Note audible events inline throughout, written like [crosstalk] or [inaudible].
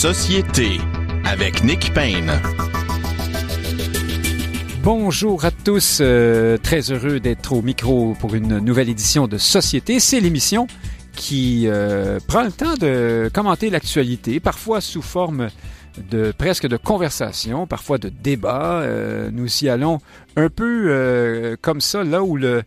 Société avec Nick Payne. Bonjour à tous, euh, très heureux d'être au micro pour une nouvelle édition de Société. C'est l'émission qui euh, prend le temps de commenter l'actualité, parfois sous forme de presque de conversation, parfois de débat. Euh, nous y allons un peu comme ça, là où le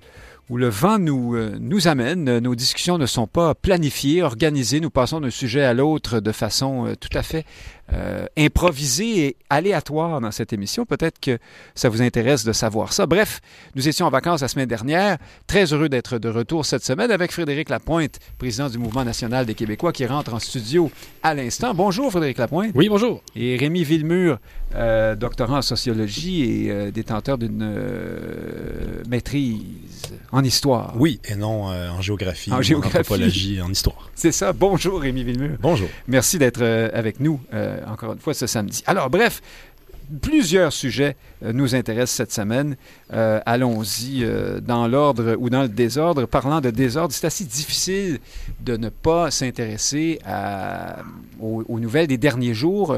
où le vent nous, nous amène. Nos discussions ne sont pas planifiées, organisées. Nous passons d'un sujet à l'autre de façon tout à fait euh, improvisé et aléatoire dans cette émission. Peut-être que ça vous intéresse de savoir ça. Bref, nous étions en vacances la semaine dernière. Très heureux d'être de retour cette semaine avec Frédéric Lapointe, président du Mouvement national des Québécois, qui rentre en studio à l'instant. Bonjour Frédéric Lapointe. Oui, bonjour. Et Rémi Villemur, euh, doctorant en sociologie et euh, détenteur d'une maîtrise en histoire. Oui, et non en géographie, en, géographie. en anthropologie, en histoire. C'est ça. Bonjour Rémi Villemur. Bonjour. Merci d'être avec nous euh, encore une fois, ce samedi. Alors, bref, plusieurs sujets euh, nous intéressent cette semaine. Euh, allons-y dans l'ordre ou dans le désordre. Parlant de désordre, c'est assez difficile de ne pas s'intéresser aux, aux, nouvelles des derniers jours.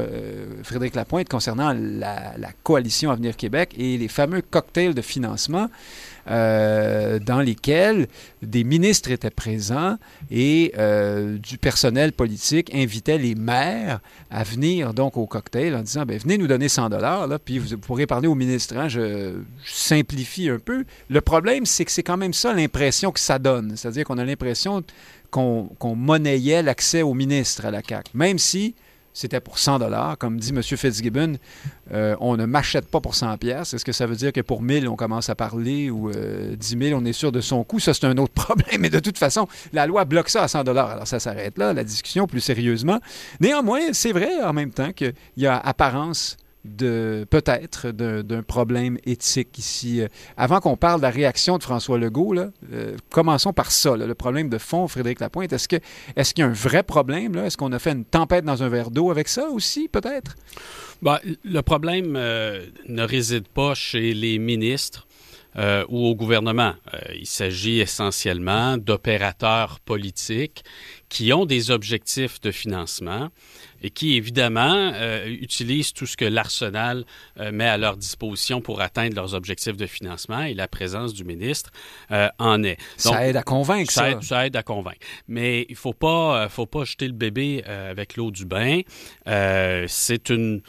Frédéric Lapointe concernant la, la, coalition Avenir Québec et les fameux cocktails de financement. Euh, dans lesquels des ministres étaient présents et euh, du personnel politique invitait les maires à venir donc au cocktail en disant ben, venez nous donner 100 dollars puis vous pourrez parler au ministre. Hein, je, simplifie un peu. Le problème c'est que c'est quand même ça l'impression que ça donne, c'est-à-dire qu'on a l'impression qu'on monnayait l'accès au ministre à la CAC, même si c'était pour 100 dollars. Comme dit M. Fitzgibbon, euh, on ne m'achète pas pour 100 pièces. Est-ce que ça veut dire que pour 1000, on commence à parler ou 10 euh, 000, on est sûr de son coût? Ça, c'est un autre [laughs] problème. Mais de toute façon, la loi bloque ça à 100 dollars. Alors, ça s'arrête là, la discussion plus sérieusement. Néanmoins, c'est vrai en même temps qu'il y a apparence de peut-être d'un problème éthique ici. Euh, avant qu'on parle de la réaction de François Legault, euh, commençons par ça, le problème de fond, Frédéric Lapointe. Est-ce qu'il est y a un vrai problème? Est-ce qu'on a fait une tempête dans un verre d'eau avec ça aussi, peut-être? Ben, le problème euh, ne réside pas chez les ministres. ou au gouvernement. il s'agit essentiellement d'opérateurs politiques qui ont des objectifs de financement et qui, évidemment, euh, utilisent tout ce que l'arsenal euh, met à leur disposition pour atteindre leurs objectifs de financement et la présence du ministre euh, en est. ça aide à convaincre, ça. Ça aide, ça aide à convaincre. Mais il ne faut pas, faut pas jeter le bébé avec l'eau du bain. c'est une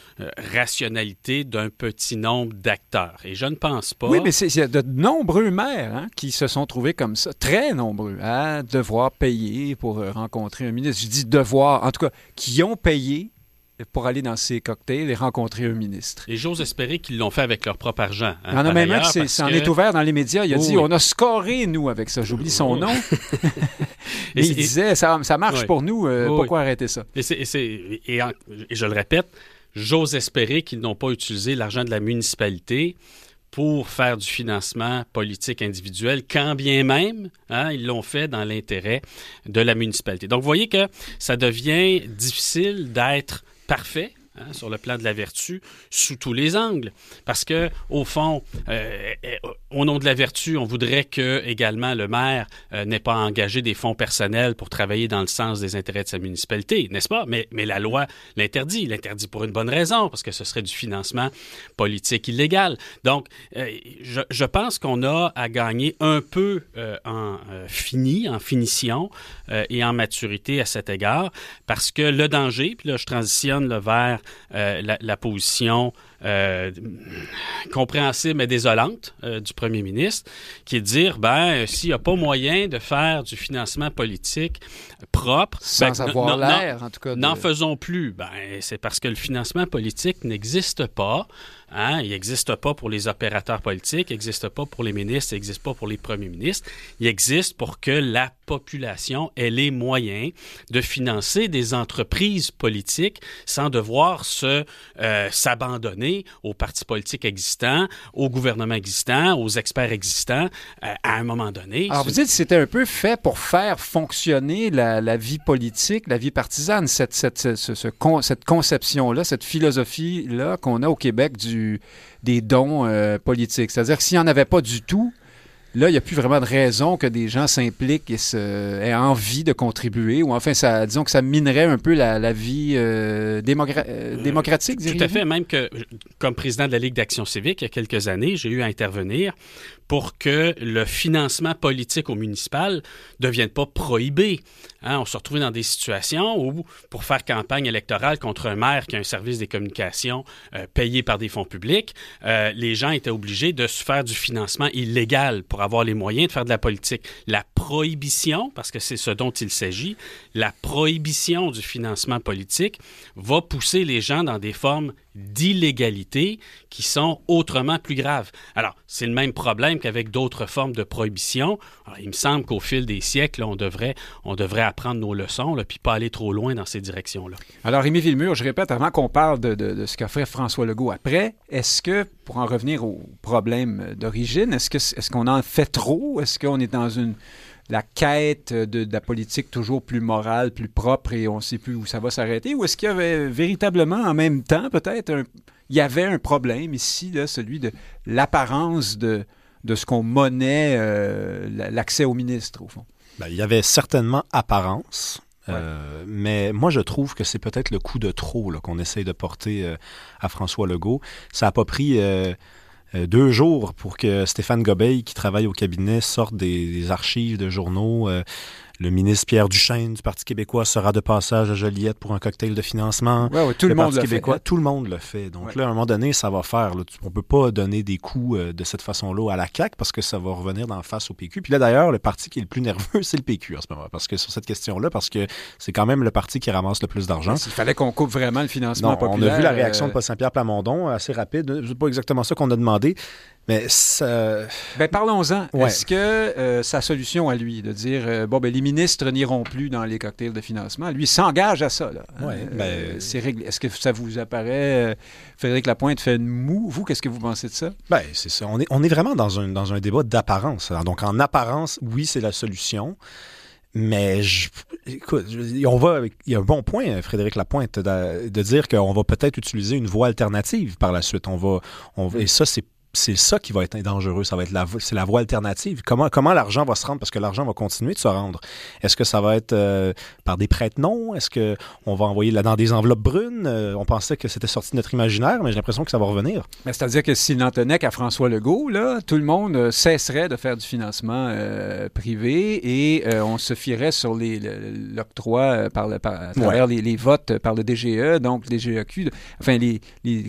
rationalité d'un petit nombre d'acteurs. Et je ne pense pas... Oui, mais il y a de nombreux maires hein, qui se sont trouvés comme ça, très nombreux, à devoir payer pour rencontrer un ministre. Je dis devoir, en tout cas, qui ont payé pour aller dans ces cocktails et rencontrer un ministre. Et j'ose espérer qu'ils l'ont fait avec leur propre argent. Hein, il y en a même un qui s'en est ouvert dans les médias. Il a dit On a scoré, nous, avec ça. J'oublie son nom. [laughs] et, il disait Ça, ça marche pour nous. Euh, pourquoi arrêter ça? Et, et, je le répète, j'ose espérer qu'ils n'ont pas utilisé l'argent de la municipalité pour faire du financement politique individuel, quand bien même hein, ils l'ont fait dans l'intérêt de la municipalité. Donc, vous voyez que ça devient difficile d'être parfait Hein, sur le plan de la vertu sous tous les angles. Parce que, au fond, euh, euh, au nom de la vertu, on voudrait que également le maire euh, n'ait pas engagé des fonds personnels pour travailler dans le sens des intérêts de sa municipalité, n'est-ce pas? Mais, mais la loi l'interdit. L'interdit pour une bonne raison, parce que ce serait du financement politique illégal. Donc, je, je, pense qu'on a à gagner un peu en fini, en finition et en maturité à cet égard, parce que le danger, puis là, je transitionne le vers euh, la, position euh, compréhensible mais désolante euh, du premier ministre, qui est de dire, ben, s'il n'y a pas moyen de faire du financement politique propre, sans ben, avoir l'air, en tout cas, n'en faisons plus. Ben, c'est parce que le financement politique n'existe pas. Hein? Il n'existe pas pour les opérateurs politiques, il n'existe pas pour les ministres, il n'existe pas pour les premiers ministres. Il existe pour que la population ait les moyens de financer des entreprises politiques sans devoir se euh, s'abandonner aux partis politiques existants, au gouvernement existant, aux experts existants euh, à un moment donné. Alors vous dites que c'était un peu fait pour faire fonctionner la, vie politique, la vie partisane, cette, cette, cette conception-là, cette philosophie-là qu'on a au Québec du des dons euh, politiques. C'est-à-dire que s'il n'y en avait pas du tout, Là, il n'y a plus vraiment de raison que des gens s'impliquent et aient envie de contribuer, ou enfin, ça, disons que ça minerait un peu la, vie euh, euh, démocratique. Tout à fait, même que comme président de la Ligue d'action civique, il y a quelques années, j'ai eu à intervenir pour que le financement politique au municipal ne devienne pas prohibé. Hein, on se retrouvait dans des situations où, pour faire campagne électorale contre un maire qui a un service des communications euh, payé par des fonds publics, euh, les gens étaient obligés de se faire du financement illégal pour avoir les moyens de faire de la politique. La prohibition, parce que c'est ce dont il s'agit, la prohibition du financement politique va pousser les gens dans des formes d'illégalité qui sont autrement plus graves. Alors, c'est le même problème qu'avec d'autres formes de prohibition. Il me semble qu'au fil des siècles, on devrait, on devrait apprendre nos leçons, là, puis pas aller trop loin dans ces directions-là. Alors, Rémi Villemur, je répète, avant qu'on parle de, ce qu'a fait François Legault après, est-ce que, pour en revenir au problème d'origine, est-ce qu'on est qu'on en fait trop? Est-ce qu'on est dans une la quête de, la politique toujours plus morale, plus propre et on ne sait plus où ça va s'arrêter? Ou est-ce qu'il y avait véritablement en même temps peut-être il y avait un problème ici, là, celui de l'apparence de, de ce qu'on monnaie euh, l'accès au ministre, au fond? Ben, il y avait certainement apparence. Euh, mais moi, je trouve que c'est peut-être le coup de trop qu'on essaye de porter euh, à François Legault. Ça n'a pas pris euh, deux jours pour que Stéphane Gobeil, qui travaille au cabinet, sorte des, archives de journaux. Euh, le ministre Pierre Duchesne du Parti québécois sera de passage à Joliette pour un cocktail de financement. tout le, monde québécois, fait. Tout le monde le fait. Donc là, à un moment donné, ça va faire. On ne peut pas donner des coups euh, de cette façon-là à la CAQ parce que ça va revenir d'en face au PQ. Puis là, d'ailleurs, le parti qui est le plus nerveux, c'est le PQ en ce moment. Parce que sur cette question-là, parce que c'est quand même le parti qui ramasse le plus d'argent. Il fallait qu'on coupe vraiment le financement populaire. On a vu la réaction de Paul Saint-Pierre Plamondon, assez rapide. C'est pas exactement ça qu'on a demandé. Mais ça... Ben, parlons-en. Est-ce que euh, sa solution à lui, de dire, euh, bon, ben, les ministres n'iront plus dans les cocktails de financement, lui s'engage à ça. Là, hein? ben, euh, c'est réglé. Est-ce que ça vous apparaît, Frédéric Lapointe fait une moue? Vous, qu'est-ce que vous pensez de ça? Ben, c'est ça. On est, on est vraiment dans un, dans un débat d'apparence. Donc, en apparence, oui, c'est la solution. Mais je, écoute, on va, il y a un bon point, Frédéric Lapointe, de, de dire qu'on va peut-être utiliser une voie alternative par la suite. On va, on, et ça, c'est c'est ça qui va être dangereux. Ça va être la, c'est la voie alternative. Comment, comment l'argent va se rendre? Parce que l'argent va continuer de se rendre. Est-ce que ça va être euh, par des prête-noms? Est-ce qu'on va envoyer là dans des enveloppes brunes? Euh, on pensait que c'était sorti de notre imaginaire, mais j'ai l'impression que ça va revenir. c'est-à-dire que s'il n'en tenait qu'à François Legault, là, tout le monde euh, cesserait de faire du financement privé et on se fierait sur les, l'octroi par, le, à travers les, votes par le DGE, donc les DGEQ, enfin, les,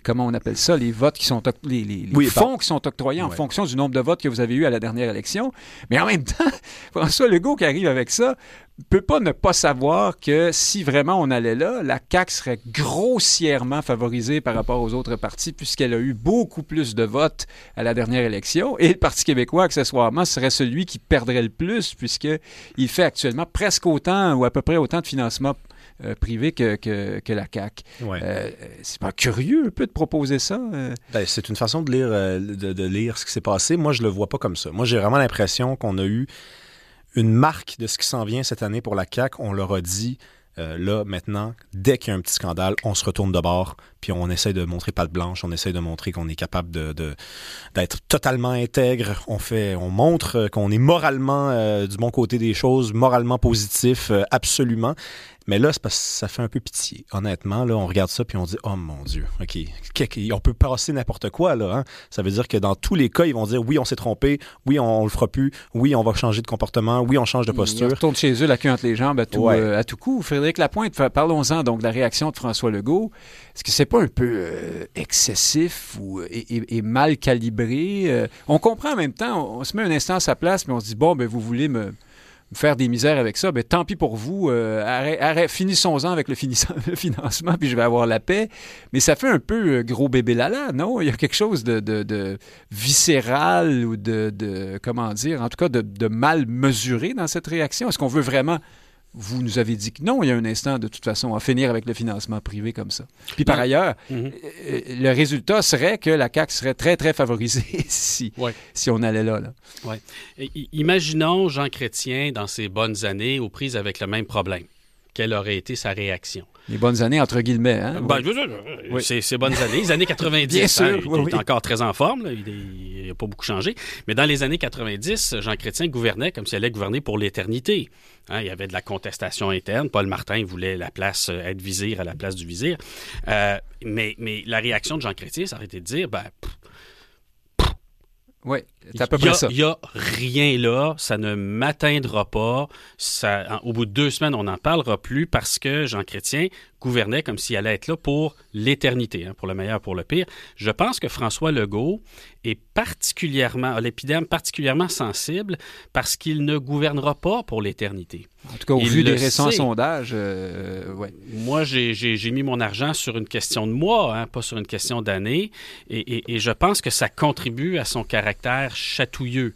comment on appelle ça, les votes qui sont les, les fonds qui sont octroyés en fonction du nombre de votes que vous avez eu à la dernière élection. Mais en même [laughs] temps, François Legault qui arrive avec ça peut pas ne pas savoir que si vraiment on allait là, la CAQ serait grossièrement favorisée par rapport aux autres partis puisqu'elle a eu beaucoup plus de votes à la dernière élection et le Parti québécois, accessoirement, serait celui qui perdrait le plus puisqu'il fait actuellement presque autant ou à peu près autant de financement euh, privé que, que, la CAQ. Euh, c'est pas curieux un peu de proposer ça? Euh? Ben, c'est une façon de lire, de, lire ce qui s'est passé. Moi, je le vois pas comme ça. Moi, j'ai vraiment l'impression qu'on a eu une marque de ce qui s'en vient cette année pour la CAQ. On leur a dit, là, maintenant, dès qu'il y a un petit scandale, on se retourne de bord, puis on essaie de montrer patte blanche, on essaie de montrer qu'on est capable de, d'être totalement intègre. On fait, on montre qu'on est moralement du bon côté des choses, moralement positif, absolument. Mais là, c'est parce que ça fait un peu pitié. Honnêtement, là, on regarde ça puis on dit Oh mon Dieu, OK. On peut passer n'importe quoi, là. Hein? Ça veut dire que dans tous les cas, ils vont dire Oui, on s'est trompé, oui, on, le fera plus, oui, on va changer de comportement, oui, on change de posture. Ils retournent chez eux, la queue entre les jambes à tout, euh, à tout coup. Frédéric Lapointe, parlons-en donc de la réaction de François Legault. Est-ce que c'est pas un peu euh, excessif ou, et, mal calibré? Euh, on comprend en même temps, on, se met un instant à sa place, mais on se dit Bon, ben, vous voulez me faire des misères avec ça, ben, tant pis pour vous. Euh, finissons-en avec [laughs] le, financement, puis je vais avoir la paix. Mais ça fait un peu euh, gros bébé lala, non? Il y a quelque chose de, viscéral ou de, comment dire, en tout cas de mal mesuré dans cette réaction? Est-ce qu'on veut vraiment vous nous avez dit que non, il y a un instant, de toute façon, à finir avec le financement privé comme ça. Puis par ailleurs, mhm. euh, le résultat serait que la CAQ serait très, très favorisée [laughs] si, si on allait là. là. Ouais. Imaginons Jean Chrétien dans ses bonnes années aux prises avec le même problème. Quelle aurait été sa réaction? Les bonnes années, entre guillemets. Hein? Ben, c'est ces bonnes années, les années 90. Bien sûr, hein, il, est encore très en forme. Il, n'a pas beaucoup changé. Mais dans les années 90, Jean Chrétien gouvernait comme s'il allait gouverner pour l'éternité. Hein, il y avait de la contestation interne. Paul Martin voulait la place, euh, être vizir à la place du vizir. Euh, mais, mais la réaction de Jean Chrétien, ça aurait été de dire, ben, oui, c'est à peu près ça. Il n'y a rien là, ça ne m'atteindra pas. Ça, au bout de deux semaines, on n'en parlera plus parce que Jean Chrétien gouvernait comme s'il allait être là pour l'éternité, hein, pour le meilleur, pour le pire. Je pense que François Legault est particulièrement, a l'épidème particulièrement sensible parce qu'il ne gouvernera pas pour l'éternité. En tout cas, au vu des récents sondages, euh, ouais. Moi, j'ai mis mon argent sur une question de mois, hein, pas sur une question d'année, et, et je pense que ça contribue à son caractère chatouilleux.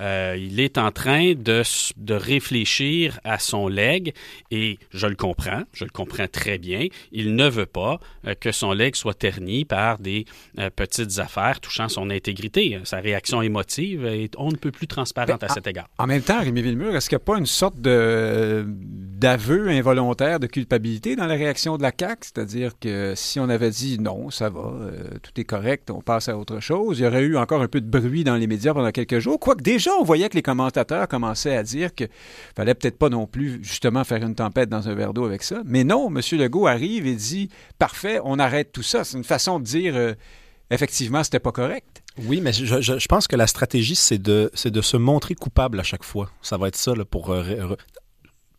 Euh, il est en train de, de, réfléchir à son legs et je le comprends, je le comprends très bien. Il ne veut pas euh, que son legs soit terni par des euh, petites affaires touchant son intégrité. Sa réaction émotive est on ne peut plus transparente à cet égard. En même temps, Rémi Villemur, est-ce qu'il n'y a pas une sorte de, d'aveu involontaire de culpabilité dans la réaction de la CAQ? C'est-à-dire que si on avait dit non, ça va, tout est correct, on passe à autre chose, il y aurait eu encore un peu de bruit dans les médias pendant quelques jours, quoique déjà on voyait que les commentateurs commençaient à dire qu'il fallait peut-être pas non plus, justement, faire une tempête dans un verre d'eau avec ça. Mais non, M. Legault arrive et dit Parfait, on arrête tout ça. C'est une façon de dire euh, effectivement, c'était pas correct. Oui, mais je, pense que la stratégie, c'est de, se montrer coupable à chaque fois. Ça va être ça pour euh,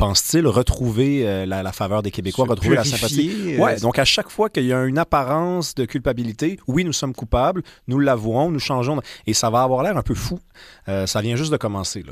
pense-t-il, retrouver euh, la, faveur des Québécois, retrouver la sympathie. Euh, ouais, donc à chaque fois qu'il y a une apparence de culpabilité, oui, nous sommes coupables, nous l'avouons, nous changeons, et ça va avoir l'air un peu fou. Euh, ça vient juste de commencer.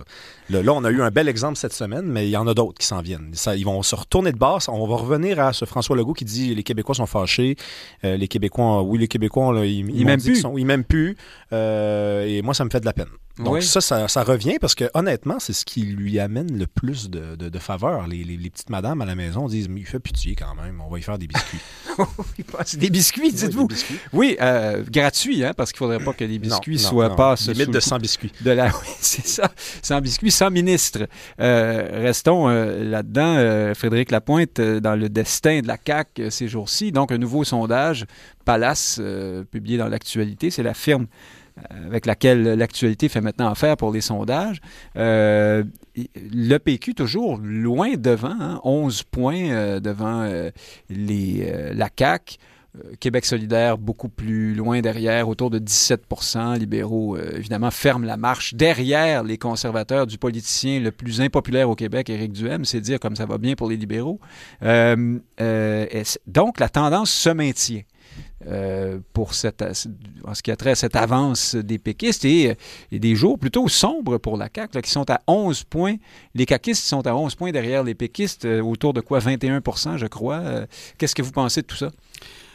Là. là. on a eu un bel exemple cette semaine, mais il y en a d'autres qui s'en viennent. Ça, ils vont se retourner de base. On va revenir à ce François Legault qui dit les Québécois sont fâchés. les Québécois, oui, les Québécois, ils, ils, m'aiment plus. ils m'aiment plus. et moi, ça me fait de la peine. Donc ça, ça, revient parce que honnêtement, c'est ce qui lui amène le plus de, de, faveur. Les, les, petites madames à la maison disent Mais il fait pitié quand même, on va y faire des biscuits. [laughs] des biscuits, dites-vous. Oui, euh, gratuits, hein, parce qu'il ne faudrait pas que les biscuits soient pas. Limite de 100 biscuits. De la... [laughs] Oui, c'est ça. 100 biscuits, 100 ministres. Euh, restons euh, là-dedans. Frédéric Lapointe, dans le destin de la CAQ ces jours-ci. Donc, un nouveau sondage, Palace, publié dans l'actualité, c'est la firme avec laquelle l'actualité fait maintenant affaire pour les sondages. Euh, le PQ toujours loin devant, 11 hein, points euh, devant euh, la CAQ. Québec solidaire beaucoup plus loin derrière, autour de 17% libéraux, évidemment, ferment la marche derrière les conservateurs du politicien le plus impopulaire au Québec, Éric Duhem, c'est dire comme ça va bien pour les libéraux. donc, la tendance se maintient. Euh, pour en ce qui a trait à cette avance des péquistes et, des jours plutôt sombres pour la CAQ, qui sont à 11 points. Les caquistes sont à 11 points derrière les péquistes, euh, autour de quoi? 21 je crois. Euh, qu'est-ce que vous pensez de tout ça?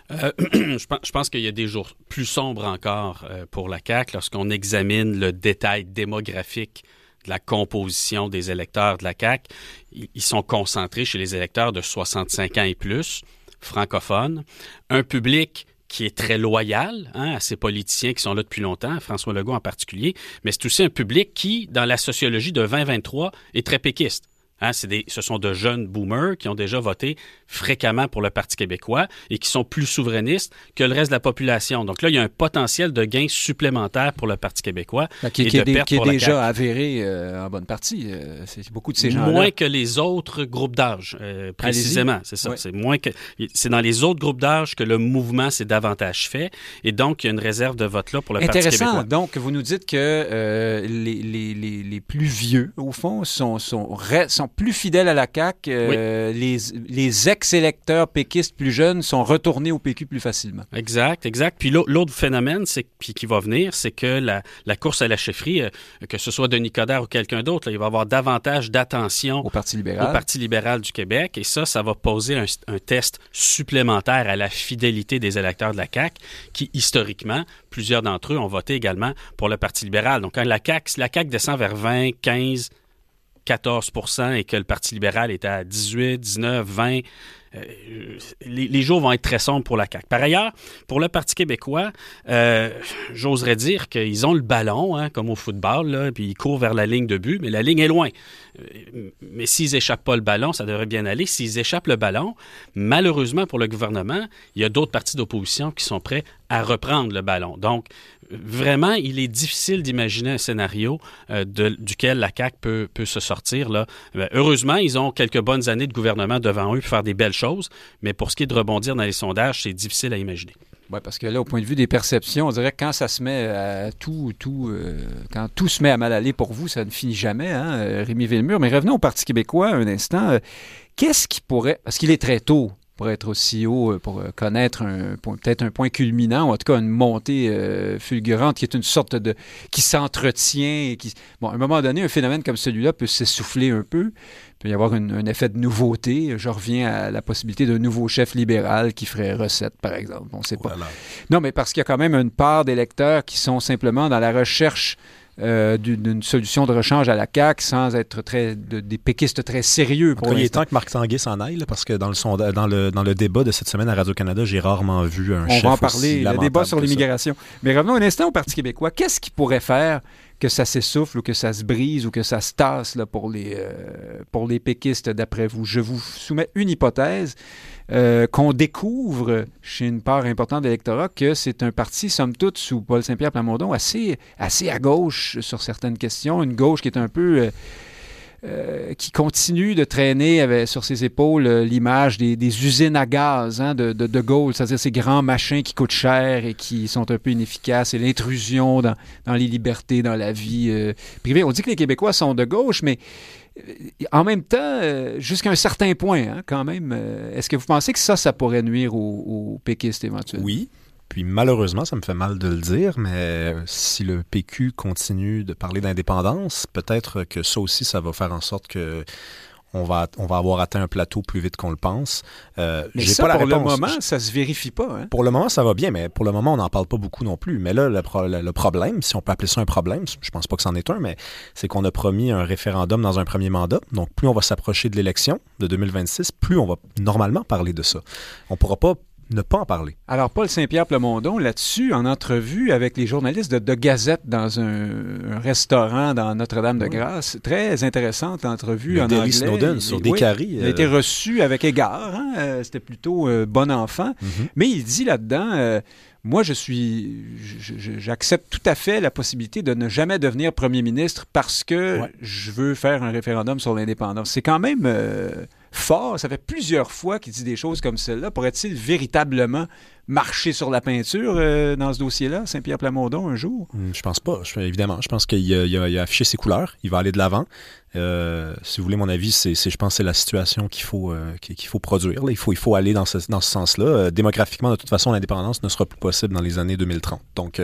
[clears throat] je pense qu'il y a des jours plus sombres encore pour la CAQ lorsqu'on examine le détail démographique de la composition des électeurs de la CAQ. Ils sont concentrés chez les électeurs de 65 ans et plus, francophones, un public qui est très loyal hein, à ces politiciens qui sont là depuis longtemps, François Legault en particulier, mais c'est aussi un public qui, dans la sociologie de 2023, est très péquiste. Hein, des, ce sont de jeunes boomers qui ont déjà voté fréquemment pour le Parti québécois et qui sont plus souverainistes que le reste de la population. Donc là, il y a un potentiel de gain supplémentaire pour le Parti québécois. Ben, qui, est, déjà avéré euh, en bonne partie. Euh, c'est beaucoup de ces gens-là. Moins que les autres groupes d'âge, euh, précisément. C'est ça. C'est moins que. C'est dans les autres groupes d'âge que le mouvement s'est davantage fait. Et donc, il y a une réserve de vote là pour le Parti québécois. Intéressant. Donc, vous nous dites que les, les, les, les, plus vieux, au fond, sont, sont, sont plus fidèles à la CAQ. Les, les ex-électeurs péquistes plus jeunes sont retournés au PQ plus facilement. Exact, exact. Puis l'autre phénomène, c'est puis qui va venir, c'est que la, course à la chefferie, euh, que ce soit Denis Coderre ou quelqu'un d'autre, il va avoir davantage d'attention au Parti libéral. Au Parti libéral du Québec, et ça, ça va poser un, test supplémentaire à la fidélité des électeurs de la CAQ, qui historiquement, plusieurs d'entre eux ont voté également pour le Parti libéral. Donc quand la CAQ, la CAQ descend vers 20, 15 14% et que le Parti libéral est à 18, 19, 20, les, jours vont être très sombres pour la CAQ. Par ailleurs, pour le Parti québécois, euh, j'oserais dire qu'ils ont le ballon, hein, comme au football, puis ils courent vers la ligne de but, mais la ligne est loin. Euh, mais s'ils échappent pas le ballon, ça devrait bien aller. S'ils échappent le ballon, malheureusement pour le gouvernement, il y a d'autres partis d'opposition qui sont prêts à reprendre le ballon. Donc, vraiment, il est difficile d'imaginer un scénario euh, duquel la CAQ peut, se sortir. Ben, heureusement, ils ont quelques bonnes années de gouvernement devant eux pour faire des belles choses, mais pour ce qui est de rebondir dans les sondages, c'est difficile à imaginer. Oui, parce que là, au point de vue des perceptions, on dirait que quand ça se met à tout, tout euh, quand tout se met à mal aller pour vous, ça ne finit jamais, hein, euh, Rémi Villemur. Mais revenons au Parti québécois un instant. Qu'est-ce qui pourrait, parce qu'il est très tôt pour être aussi haut, euh, pour euh, connaître un, peut-être un point culminant, ou en tout cas une montée euh, fulgurante qui est une sorte de... qui s'entretient et qui... Bon, à un moment donné, un phénomène comme celui-là peut s'essouffler un peu. Il peut y avoir une- un effet de nouveauté. Je reviens à la possibilité d'un nouveau chef libéral qui ferait recette, par exemple. On ne sait pas. Non, mais parce qu'il y a quand même une part d'électeurs qui sont simplement dans la recherche euh, d'une solution de rechange à la CAQ sans être très de- des péquistes très sérieux pour il est temps que Marc Tanguay s'en aille, là, parce que dans le, sonda- dans, le, dans le débat de cette semaine à Radio-Canada, j'ai rarement vu un On chef va en parler, le débat sur l'immigration. Mais revenons un instant au Parti québécois. Qu'est-ce qui pourrait faire que ça s'essouffle ou que ça se brise ou que ça se tasse là, pour, les, euh, pour les péquistes, d'après vous? Je vous soumets une hypothèse euh, qu'on découvre chez une part importante de que c'est un parti, somme toute, sous Paul Saint-Pierre Plamondon, assez, assez à gauche sur certaines questions. Une gauche qui est un peu... euh, euh, qui continue de traîner sur ses épaules l'image des, usines à gaz hein, de, de, Gaulle, c'est-à-dire ces grands machins qui coûtent cher et qui sont un peu inefficaces, et l'intrusion dans, les libertés, dans la vie privée. On dit que les Québécois sont de gauche, mais en même temps, euh, jusqu'à un certain point, hein, quand même, euh, est-ce que vous pensez que ça, ça pourrait nuire aux, aux péquistes éventuellement? Oui. Puis malheureusement, ça me fait mal de le dire, mais si le PQ continue de parler d'indépendance, peut-être que ça aussi, ça va faire en sorte que on va, on va avoir atteint un plateau plus vite qu'on le pense. Euh, Mais ça, pas la pour le moment, ça se vérifie pas. Hein? Pour le moment, ça va bien, mais pour le moment, on n'en parle pas beaucoup non plus. Mais là, le, pro- le- le problème, si on peut appeler ça un problème, je pense pas que c'en est un, mais c'est qu'on a promis un référendum dans un premier mandat. Donc, plus on va s'approcher de l'élection de 2026, plus on va normalement parler de ça. On pourra pas ne pas en parler. Alors, Paul Saint-Pierre Plamondon, là-dessus, en entrevue avec les journalistes de, de Gazette dans un, un restaurant dans Notre-Dame-de-Grâce, très intéressante entrevue Le en Derry anglais. Snowden sur oui, Descaries, Il a euh, été reçu avec égard. hein, euh, C'était plutôt euh, bon enfant. Mhm. Mais il dit là-dedans, euh, moi, je suis, j'accepte tout à fait la possibilité de ne jamais devenir premier ministre parce que Ouais. je veux faire un référendum sur l'indépendance. C'est quand même euh, fort. Ça fait plusieurs fois qu'il dit des choses comme celle-là. Pourrait-il véritablement marcher sur la peinture euh, dans ce dossier-là, Saint-Pierre Plamondon, un jour? Hum, Je pense pas. Je- évidemment, je pense qu'il a, il a- il a affiché ses couleurs. Il va aller de l'avant. Euh, si vous voulez mon avis, c'est, je pense que c'est la situation qu'il faut, euh, qu'il faut produire. là. Il, faut, il faut aller dans ce, dans ce sens-là. Démographiquement, de toute façon, l'indépendance ne sera plus possible dans les années 2030. Donc,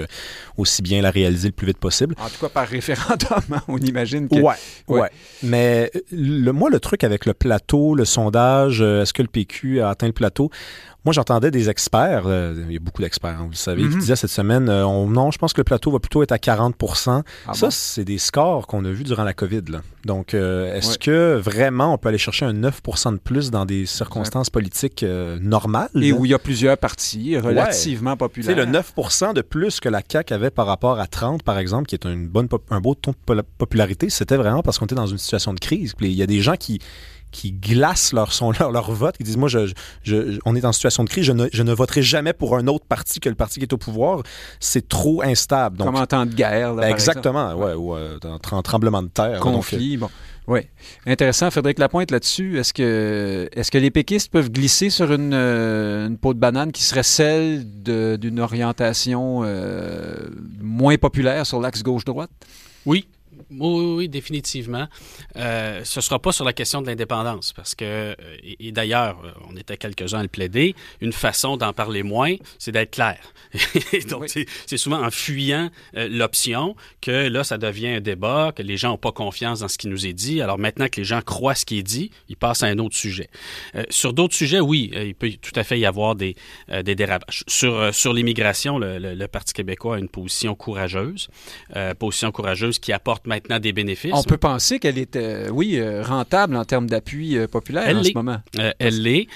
aussi bien la réaliser le plus vite possible. En tout cas, par référendum, hein, on imagine que... Ouais, Ouais. ouais. Mais le, moi, le truc avec le plateau, le sondage, est-ce que le PQ a atteint le plateau? Moi, j'entendais des experts, euh, il y a beaucoup d'experts, hein, vous le savez, Mhm. qui disaient cette semaine, euh, on- non, je pense que le plateau va plutôt être à 40 Ah Ça, bon? c'est des scores qu'on a vus durant la COVID. Là. Donc, euh, est-ce Ouais. que vraiment on peut aller chercher un 9% de plus dans des circonstances politiques normales? Et là? où il y a plusieurs partis relativement populaires. sais, le 9% de plus que la CAQ avait par rapport à 30, par exemple, qui est une bonne un beau taux de popularité, c'était vraiment parce qu'on était dans une situation de crise. Puis il y a des gens qui qui glacent leur, son, [laughs] leur, leur vote, qui disent, moi, je, je- je- on est en situation de crise, je ne, je ne voterai jamais pour un autre parti que le parti qui est au pouvoir. C'est trop instable. Donc, Comme en temps de guerre. là, exactement, ouais, ou euh, en, en tremblement de terre. Donc, euh, Conflit, bon. Oui. Intéressant, Frédéric Lapointe, là-dessus. Est-ce que, est-ce que les péquistes peuvent glisser sur une, euh, une peau de banane qui serait celle d'une orientation euh, moins populaire sur l'axe gauche-droite? Oui. Oui, oui, définitivement. Euh, ce ne sera pas sur la question de l'indépendance, parce que, euh, et, et d'ailleurs, euh, on était quelques-uns à le plaider, une façon d'en parler moins, c'est d'être clair. [laughs] Donc, Oui. c'est- souvent en fuyant euh, l'option que là, ça devient un débat, que les gens n'ont pas confiance dans ce qui nous est dit. Alors maintenant que les gens croient ce qui est dit, ils passent à un autre sujet. Euh, sur d'autres sujets, oui, il peut tout à fait y avoir des, des dérapages. Sur, sur l'immigration, le, le- le Parti québécois a une position courageuse, position courageuse qui apporte maintenant maintenant des bénéfices. On peut penser qu'elle est, euh, oui, euh, rentable en termes d'appui euh, populaire Elle en ce moment. Elle l'est,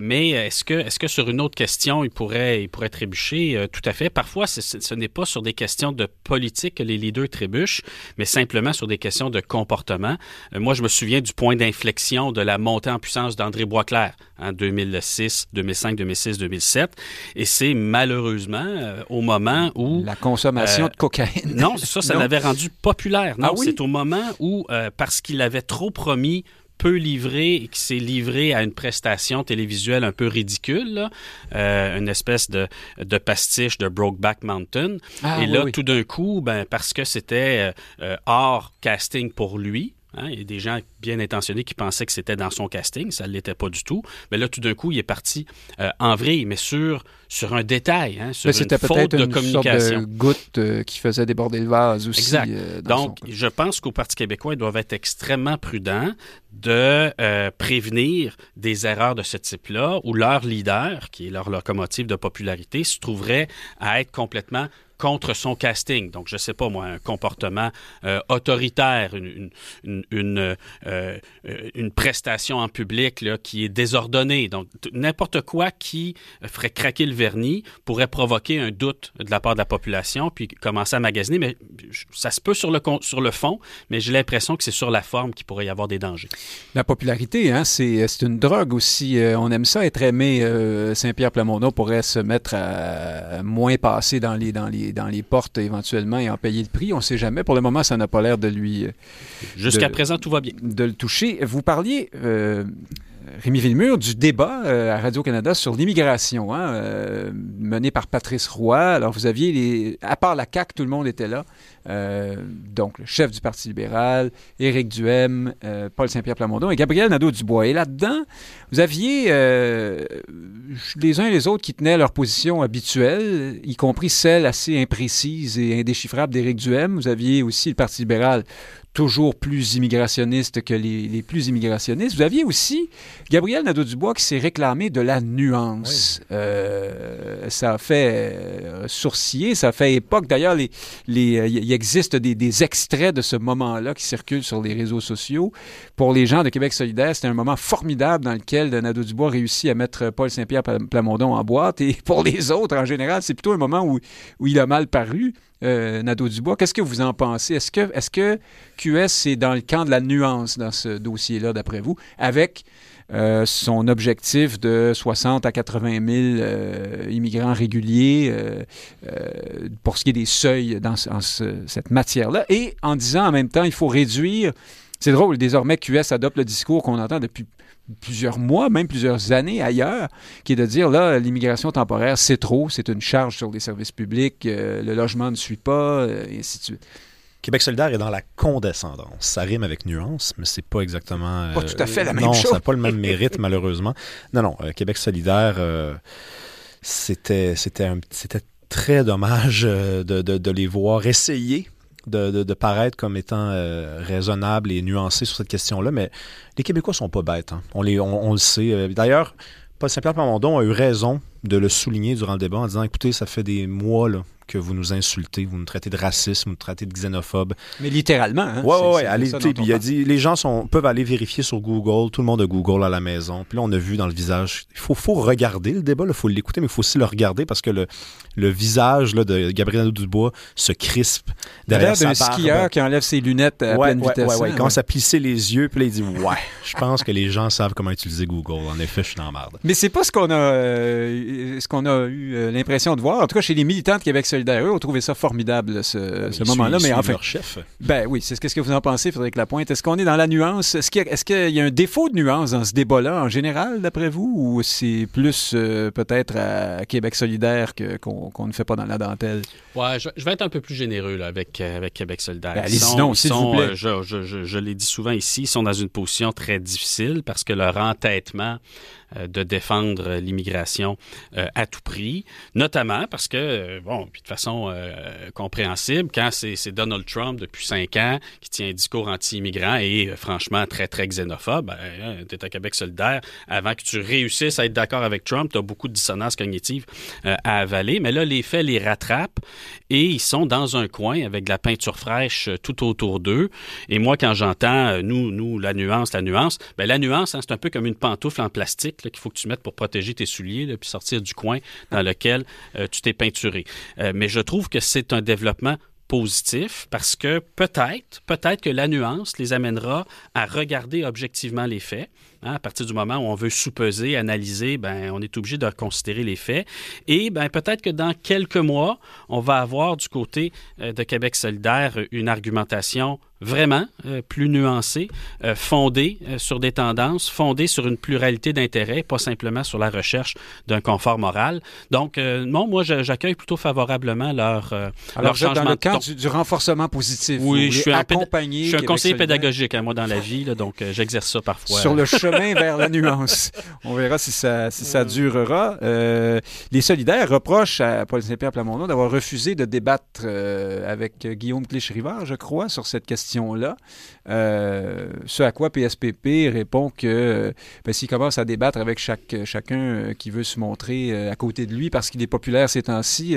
mais est-ce que, est-ce que sur une autre question, il pourrait, il pourrait trébucher? Tout à fait. Parfois, ce, n'est pas sur des questions de politique que les leaders trébuchent, mais simplement sur des questions de comportement. Moi, je me souviens du point d'inflexion de la montée en puissance d'André Boisclair en 2006, 2005, 2006, 2007, et c'est malheureusement euh, au moment où La consommation Euh, de cocaïne. non, ça, ça l'avait rendu populaire. Non, Ah oui? c'est au moment où, euh, parce qu'il avait trop promis, peu livré et qu'il s'est livré à une prestation télévisuelle un peu ridicule, là, euh, une espèce de, de pastiche de Brokeback Mountain. Ah, et là, oui. tout d'un coup, ben, parce que c'était euh, hors casting pour lui, hein, il y a des gens bien intentionnés qui pensaient que c'était dans son casting, ça ne l'était pas du tout. Mais là, tout d'un coup, il est parti euh, en vrille, mais sur, sur un détail, hein, sur Mais une c'était faute peut-être de une sorte de goutte euh, qui faisait déborder le vase aussi. Exact. euh, dans Donc, son je pense qu'au Parti québécois, ils doivent être extrêmement prudents de prévenir des erreurs de ce type-là où leur leader, qui est leur locomotive de popularité, se trouverait à être complètement contre son casting. Donc, je sais pas, moi, un comportement euh, autoritaire, une, une, euh, euh, une prestation en public là, qui est désordonnée. Donc, n'importe quoi qui ferait craquer le vernis pourrait provoquer un doute de la part de la population, puis commencer à magasiner. Mais ça se peut sur le, sur le fond, mais j'ai l'impression que c'est sur la forme qu'il pourrait y avoir des dangers. La popularité, hein, c'est c'est une drogue aussi. Euh, on aime ça être aimé. Euh, Saint-Pierre Plamondon pourrait se mettre à moins passer dans les, dans, les, dans les portes éventuellement et en payer le prix. On ne sait jamais. Pour le moment, ça n'a pas l'air de lui euh, Jusqu'à présent, tout va bien. de le toucher. Vous parliez, euh, Rémi Villemur, du débat euh, à Radio-Canada sur l'immigration, hein, euh, mené par Patrice Roy. Alors, vous aviez, à part la CAQ, tout le monde était là. Euh, donc, le chef du Parti libéral, Éric Duhem, Paul Saint-Pierre Plamondon et Gabriel Nadeau-Dubois. Et là-dedans, vous aviez les uns et les autres qui tenaient leur position habituelle, y compris celle assez imprécise et indéchiffrable d'Éric Duhem. Vous aviez aussi le Parti libéral toujours plus immigrationniste que les, les plus immigrationnistes. Vous aviez aussi Gabriel Nadeau-Dubois qui s'est réclamé de la nuance. Euh, ça a fait euh, sourciller, ça a fait époque. D'ailleurs, les, les, euh, il existe des, des extraits de ce moment-là qui circulent sur les réseaux sociaux. Pour les gens de Québec solidaire, c'était un moment formidable dans lequel Nadeau-Dubois réussit à mettre Paul Saint-Pierre Pla- Plamondon en boîte. Et pour les autres, en général, c'est plutôt un moment où, où il a mal paru. Euh, Nadeau-Dubois, qu'est-ce que vous en pensez? Est-ce que, est-ce que QS est dans le camp de la nuance dans ce dossier-là, d'après vous, avec euh, son objectif de 60 à 80 000 euh, immigrants réguliers euh, pour ce qui est des seuils dans, cette matière-là, et en disant en même temps, il faut réduire. C'est drôle, désormais, QS adopte le discours qu'on entend depuis plusieurs mois, même plusieurs années ailleurs, qui est de dire, là, l'immigration temporaire, c'est trop, c'est une charge sur les services publics, euh, le logement ne suit pas, euh, et ainsi de suite. Québec solidaire est dans la condescendance. Ça rime avec nuance, mais c'est pas exactement. euh, Pas tout à fait la même non, chose. ça n'a pas le même [laughs] mérite, malheureusement. Non, non, euh, Québec solidaire, euh, c'était, c'était, c'était très dommage euh, de, de- de les voir essayer de, paraître comme étant euh, raisonnables et nuancés sur cette question-là, mais les Québécois sont pas bêtes. hein. On, les, on, on le sait. Euh, D'ailleurs, Paul Saint-Pierre Plamondon a eu raison de le souligner durant le débat en disant écoutez, ça fait des mois là, que vous nous insultez, vous nous traitez de racistes, vous nous traitez de xénophobes. Mais littéralement. Hein? Ouais, ouais, ouais. allez, il a dit, les gens sont, peuvent aller vérifier sur Google. Tout le monde a Google à la maison. Puis là, on a vu dans le visage. Il faut, faut regarder le débat, il faut l'écouter, mais il faut aussi le regarder parce que le, le visage là, de Gabriel Nadeau-Dubois se crispe derrière d'un sa barbe. skieur qui enlève ses lunettes à Ouais, pleine ouais, vitesse. ouais, hein, Il commence à plisser les yeux, puis là, il dit Ouais, je pense que les gens savent comment utiliser Google. En effet, je suis dans la merde. Mais c'est pas ce qu'on a, euh, ce qu'on a eu euh, l'impression de voir. En tout cas, chez les militants de Québec solidaire, eux, ont trouvé ça formidable, ce, moment-là. Mais enfin, leur chef. ben oui, c'est ce qu'est-ce que vous en pensez, Frédéric Lapointe. Est-ce qu'on est dans la nuance? Est-ce qu'il y, a- y un défaut de nuance dans ce débat-là en général, d'après vous, ou c'est plus euh, peut-être à Québec solidaire qu'on ne fait pas dans la dentelle? Ouais, je, je vais être un peu plus généreux là, avec, euh, avec Québec solidaire. Ben, Ils allez-y s'il vous plaît. euh, je je, je, je l'ai dit souvent ici, ils sont dans une position très difficile parce que leur entêtement de défendre euh, l'immigration euh, à tout prix, notamment parce que, euh, bon, puis de façon euh, compréhensible quand c'est Donald Trump depuis cinq ans qui tient un discours anti-immigrant et euh, franchement très, très xénophobe. Tu es à Québec solidaire. Avant que tu réussisses à être d'accord avec Trump, tu as beaucoup de dissonance cognitive euh, à avaler. Mais là, les faits les rattrapent et ils sont dans un coin avec de la peinture fraîche tout autour d'eux. Et moi, quand j'entends, nous, nous, la nuance, la nuance, ben, la nuance, hein, c'est un peu comme une pantoufle en plastique qu'il faut que tu mettes pour protéger tes souliers, là, puis sortir du coin dans lequel tu t'es peinturé mais je trouve que c'est un développement positif parce que peut-être, peut-être que la nuance les amènera à regarder objectivement les faits. Hein, à partir du moment où on veut sous-peser, analyser, ben, on est obligé de considérer les faits. Et ben, peut-être que dans quelques mois, on va avoir du côté euh, de Québec solidaire une argumentation vraiment euh, plus nuancé, euh, fondé euh, sur des tendances, fondé sur une pluralité d'intérêts, pas simplement sur la recherche d'un confort moral. Donc, non, moi, j'accueille plutôt favorablement leur, Alors, changement. dans le cadre du, renforcement positif, oui, je suis, un, je suis un conseiller pédagogique, à hein, moi, dans la vie, là, donc j'exerce ça parfois. Sur le chemin [laughs] vers la nuance. On verra si ça, si ça durera. les solidaires reprochent à Paul Saint-Pierre Plamondon d'avoir refusé de débattre avec Guillaume Clich-Rivard, je crois, sur cette question là euh, ce à quoi PSPP répond que ben, s'il commence à débattre avec chaque, chacun euh, qui veut se montrer euh, à côté de lui parce qu'il est populaire ces temps-ci,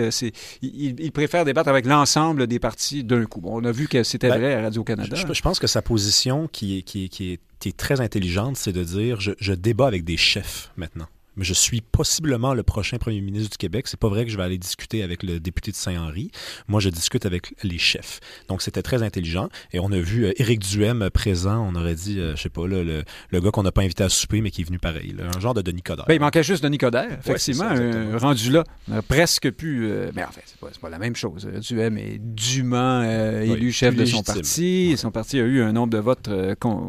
il, préfère débattre avec l'ensemble des partis d'un coup. on a vu que c'était ben, vrai à Radio-Canada. Je, pense que sa position qui est, qui, qui très intelligente, c'est de dire je débat avec des chefs maintenant mais je suis possiblement le prochain premier ministre du Québec. C'est pas vrai que je vais aller discuter avec le député de Saint-Henri. Moi, je discute avec les chefs. Donc, c'était très intelligent. Et on a vu euh, Éric Duhem présent. On aurait dit, euh, je sais pas, là, le, le, gars qu'on n'a pas invité à souper, mais qui est venu pareil. un genre de Denis Coderre. Ben, il manquait juste Denis Coderre, effectivement. rendu là, on a presque pu... Euh, mais en fait, c'est pas, pas, la même chose. Duhem est dûment élu chef de son parti. Son parti a eu un nombre de votes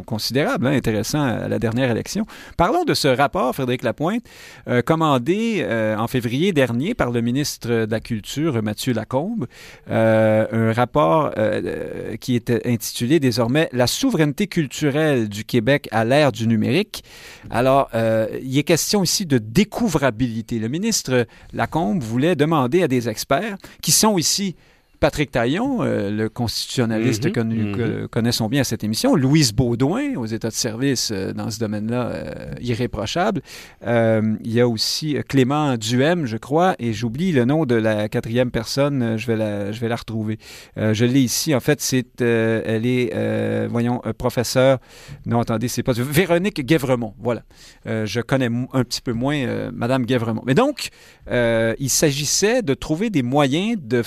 considérable, hein, intéressant à la dernière élection. Parlons de ce rapport, Frédéric Lapointe. Euh, commandé euh, en février dernier par le ministre de la Culture, Mathieu Lacombe, euh, un rapport qui est intitulé désormais La souveraineté culturelle du Québec à l'ère du numérique. Alors, il est question ici de découvrabilité. Le ministre Lacombe voulait demander à des experts qui sont ici Patrick Taillon, euh, le constitutionnaliste que nous mhm. connaissons bien à cette émission, Louise Baudouin, aux états de service euh, dans ce domaine-là, euh, irréprochable. il y a aussi Clément Duhem, je crois, et j'oublie le nom de la quatrième personne, je vais la, je vais la retrouver. je l'ai ici, en fait, c'est, elle est, voyons, professeur, non, attendez, c'est pas, Véronique Guévremont, voilà. je connais un petit peu moins Madame Guévremont. Mais donc, il s'agissait de trouver des moyens de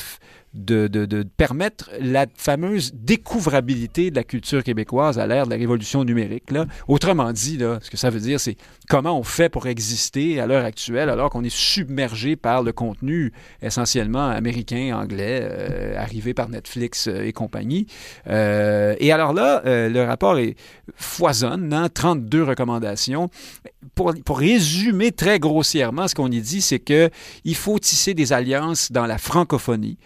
de, permettre la fameuse découvrabilité de la culture québécoise à l'ère de la révolution numérique. Là. Autrement dit, là, ce que ça veut dire, c'est comment on fait pour exister à l'heure actuelle alors qu'on est submergé par le contenu essentiellement américain, anglais, euh, arrivé par Netflix euh, et compagnie. Euh, et alors là, le rapport est foisonne, hein, 32 recommandations. Pour, pour résumer très grossièrement, ce qu'on y dit, c'est que il faut tisser des alliances dans la francophonie.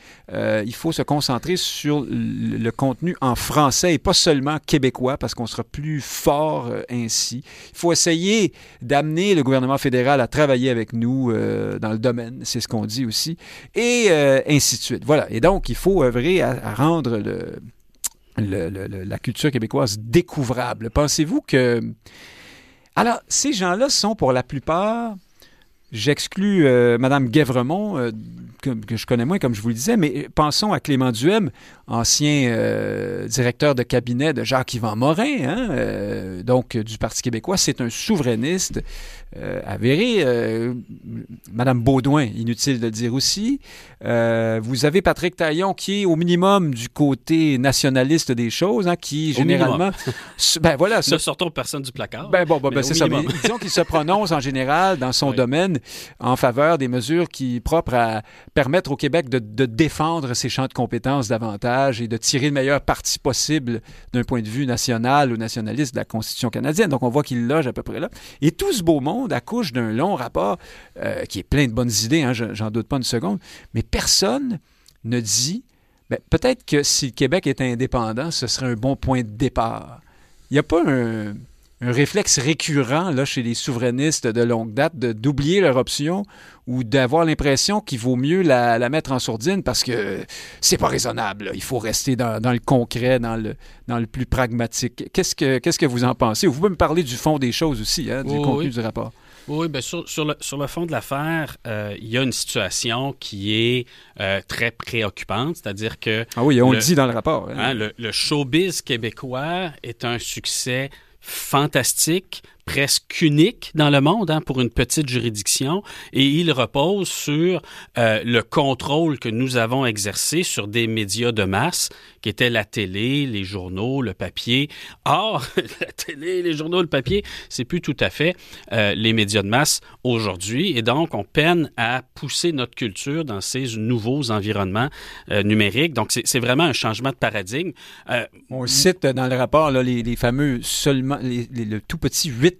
Il faut se concentrer sur le, contenu en français et pas seulement québécois parce qu'on sera plus fort euh, ainsi. Il faut essayer d'amener le gouvernement fédéral à travailler avec nous euh, dans le domaine, c'est ce qu'on dit aussi, et ainsi de suite. Voilà. Et donc, il faut œuvrer à, rendre la culture québécoise découvrable. Pensez-vous que... Alors, ces gens-là sont pour la plupart J'exclus euh, Mme Guévremont, euh, que, je connais moins, comme je vous le disais, mais pensons à Clément Duhem, ancien euh, directeur de cabinet de Jacques-Yvan Morin, hein, donc du Parti québécois. C'est un souverainiste avéré. Mme Baudouin, inutile de le dire aussi. vous avez Patrick Taillon, qui est au minimum du côté nationaliste des choses, hein, qui généralement... [laughs] ben voilà. Ne sortons personne du placard. Ben bon, ben, c'est ça. disons qu'il se prononce en général dans son domaine en faveur des mesures qui propres à permettre au Québec de, défendre ses champs de compétences davantage et de tirer le meilleur parti possible d'un point de vue national ou nationaliste de la Constitution canadienne. Donc on voit qu'il loge à peu près là. Et tout ce beau monde accouche d'un long rapport euh, qui est plein de bonnes idées, hein, j'en doute pas une seconde, mais personne ne dit ben, peut-être que si le Québec était indépendant, ce serait un bon point de départ. Il n'y a pas un un réflexe récurrent là, chez les souverainistes de longue date d'oublier leur option ou d'avoir l'impression qu'il vaut mieux la, la, mettre en sourdine parce que c'est pas raisonnable. Là. Il faut rester dans, dans, le concret, dans le, dans le plus pragmatique. Qu'est-ce que, qu'est-ce que vous en pensez? Vous pouvez me parler du fond des choses aussi, hein, du contenu oui. du rapport. Oui, bien sur, sur, le, sur le fond de l'affaire, euh, il y a une situation qui est euh, très préoccupante, c'est-à-dire que Ah oui, on le, Le- dit dans le rapport. hein. hein, le, le showbiz québécois est un succès fantastique, presque unique dans le monde hein, pour une petite juridiction, et il repose sur euh, le contrôle que nous avons exercé sur des médias de masse, qui étaient la télé, les journaux, le papier. Or, [laughs] la télé, les journaux, le papier, c'est plus tout à fait euh, les médias de masse aujourd'hui, et donc on peine à pousser notre culture dans ces nouveaux environnements euh, numériques. Donc c'est c'est vraiment un changement de paradigme. Euh, On cite dans le rapport là, les, les fameux seulement les- les- le tout petit 8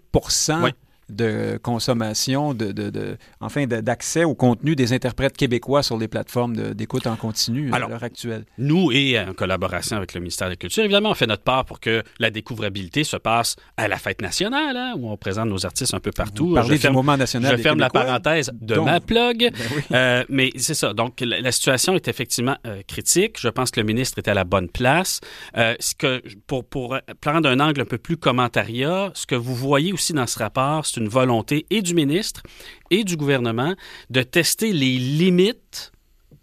Oui. De consommation, de, de- de- enfin de- d'accès au contenu des interprètes québécois sur les plateformes d'écoute en continu Alors, à l'heure actuelle. Nous et en collaboration avec le ministère de la Culture, évidemment, on fait notre part pour que la découvrabilité se passe à la fête nationale, hein, où on présente nos artistes un peu partout. Vous parlez je ferme, moment national je des ferme la parenthèse de Donc, ma plug. Ben oui. Euh, mais c'est ça. Donc, la, la situation est effectivement euh, critique. Je pense que le ministre est à la bonne place. Euh, ce que, pour, pour prendre un angle un peu plus commentariat, ce que vous voyez aussi dans ce rapport, c'est une volonté et du ministre et du gouvernement de tester les limites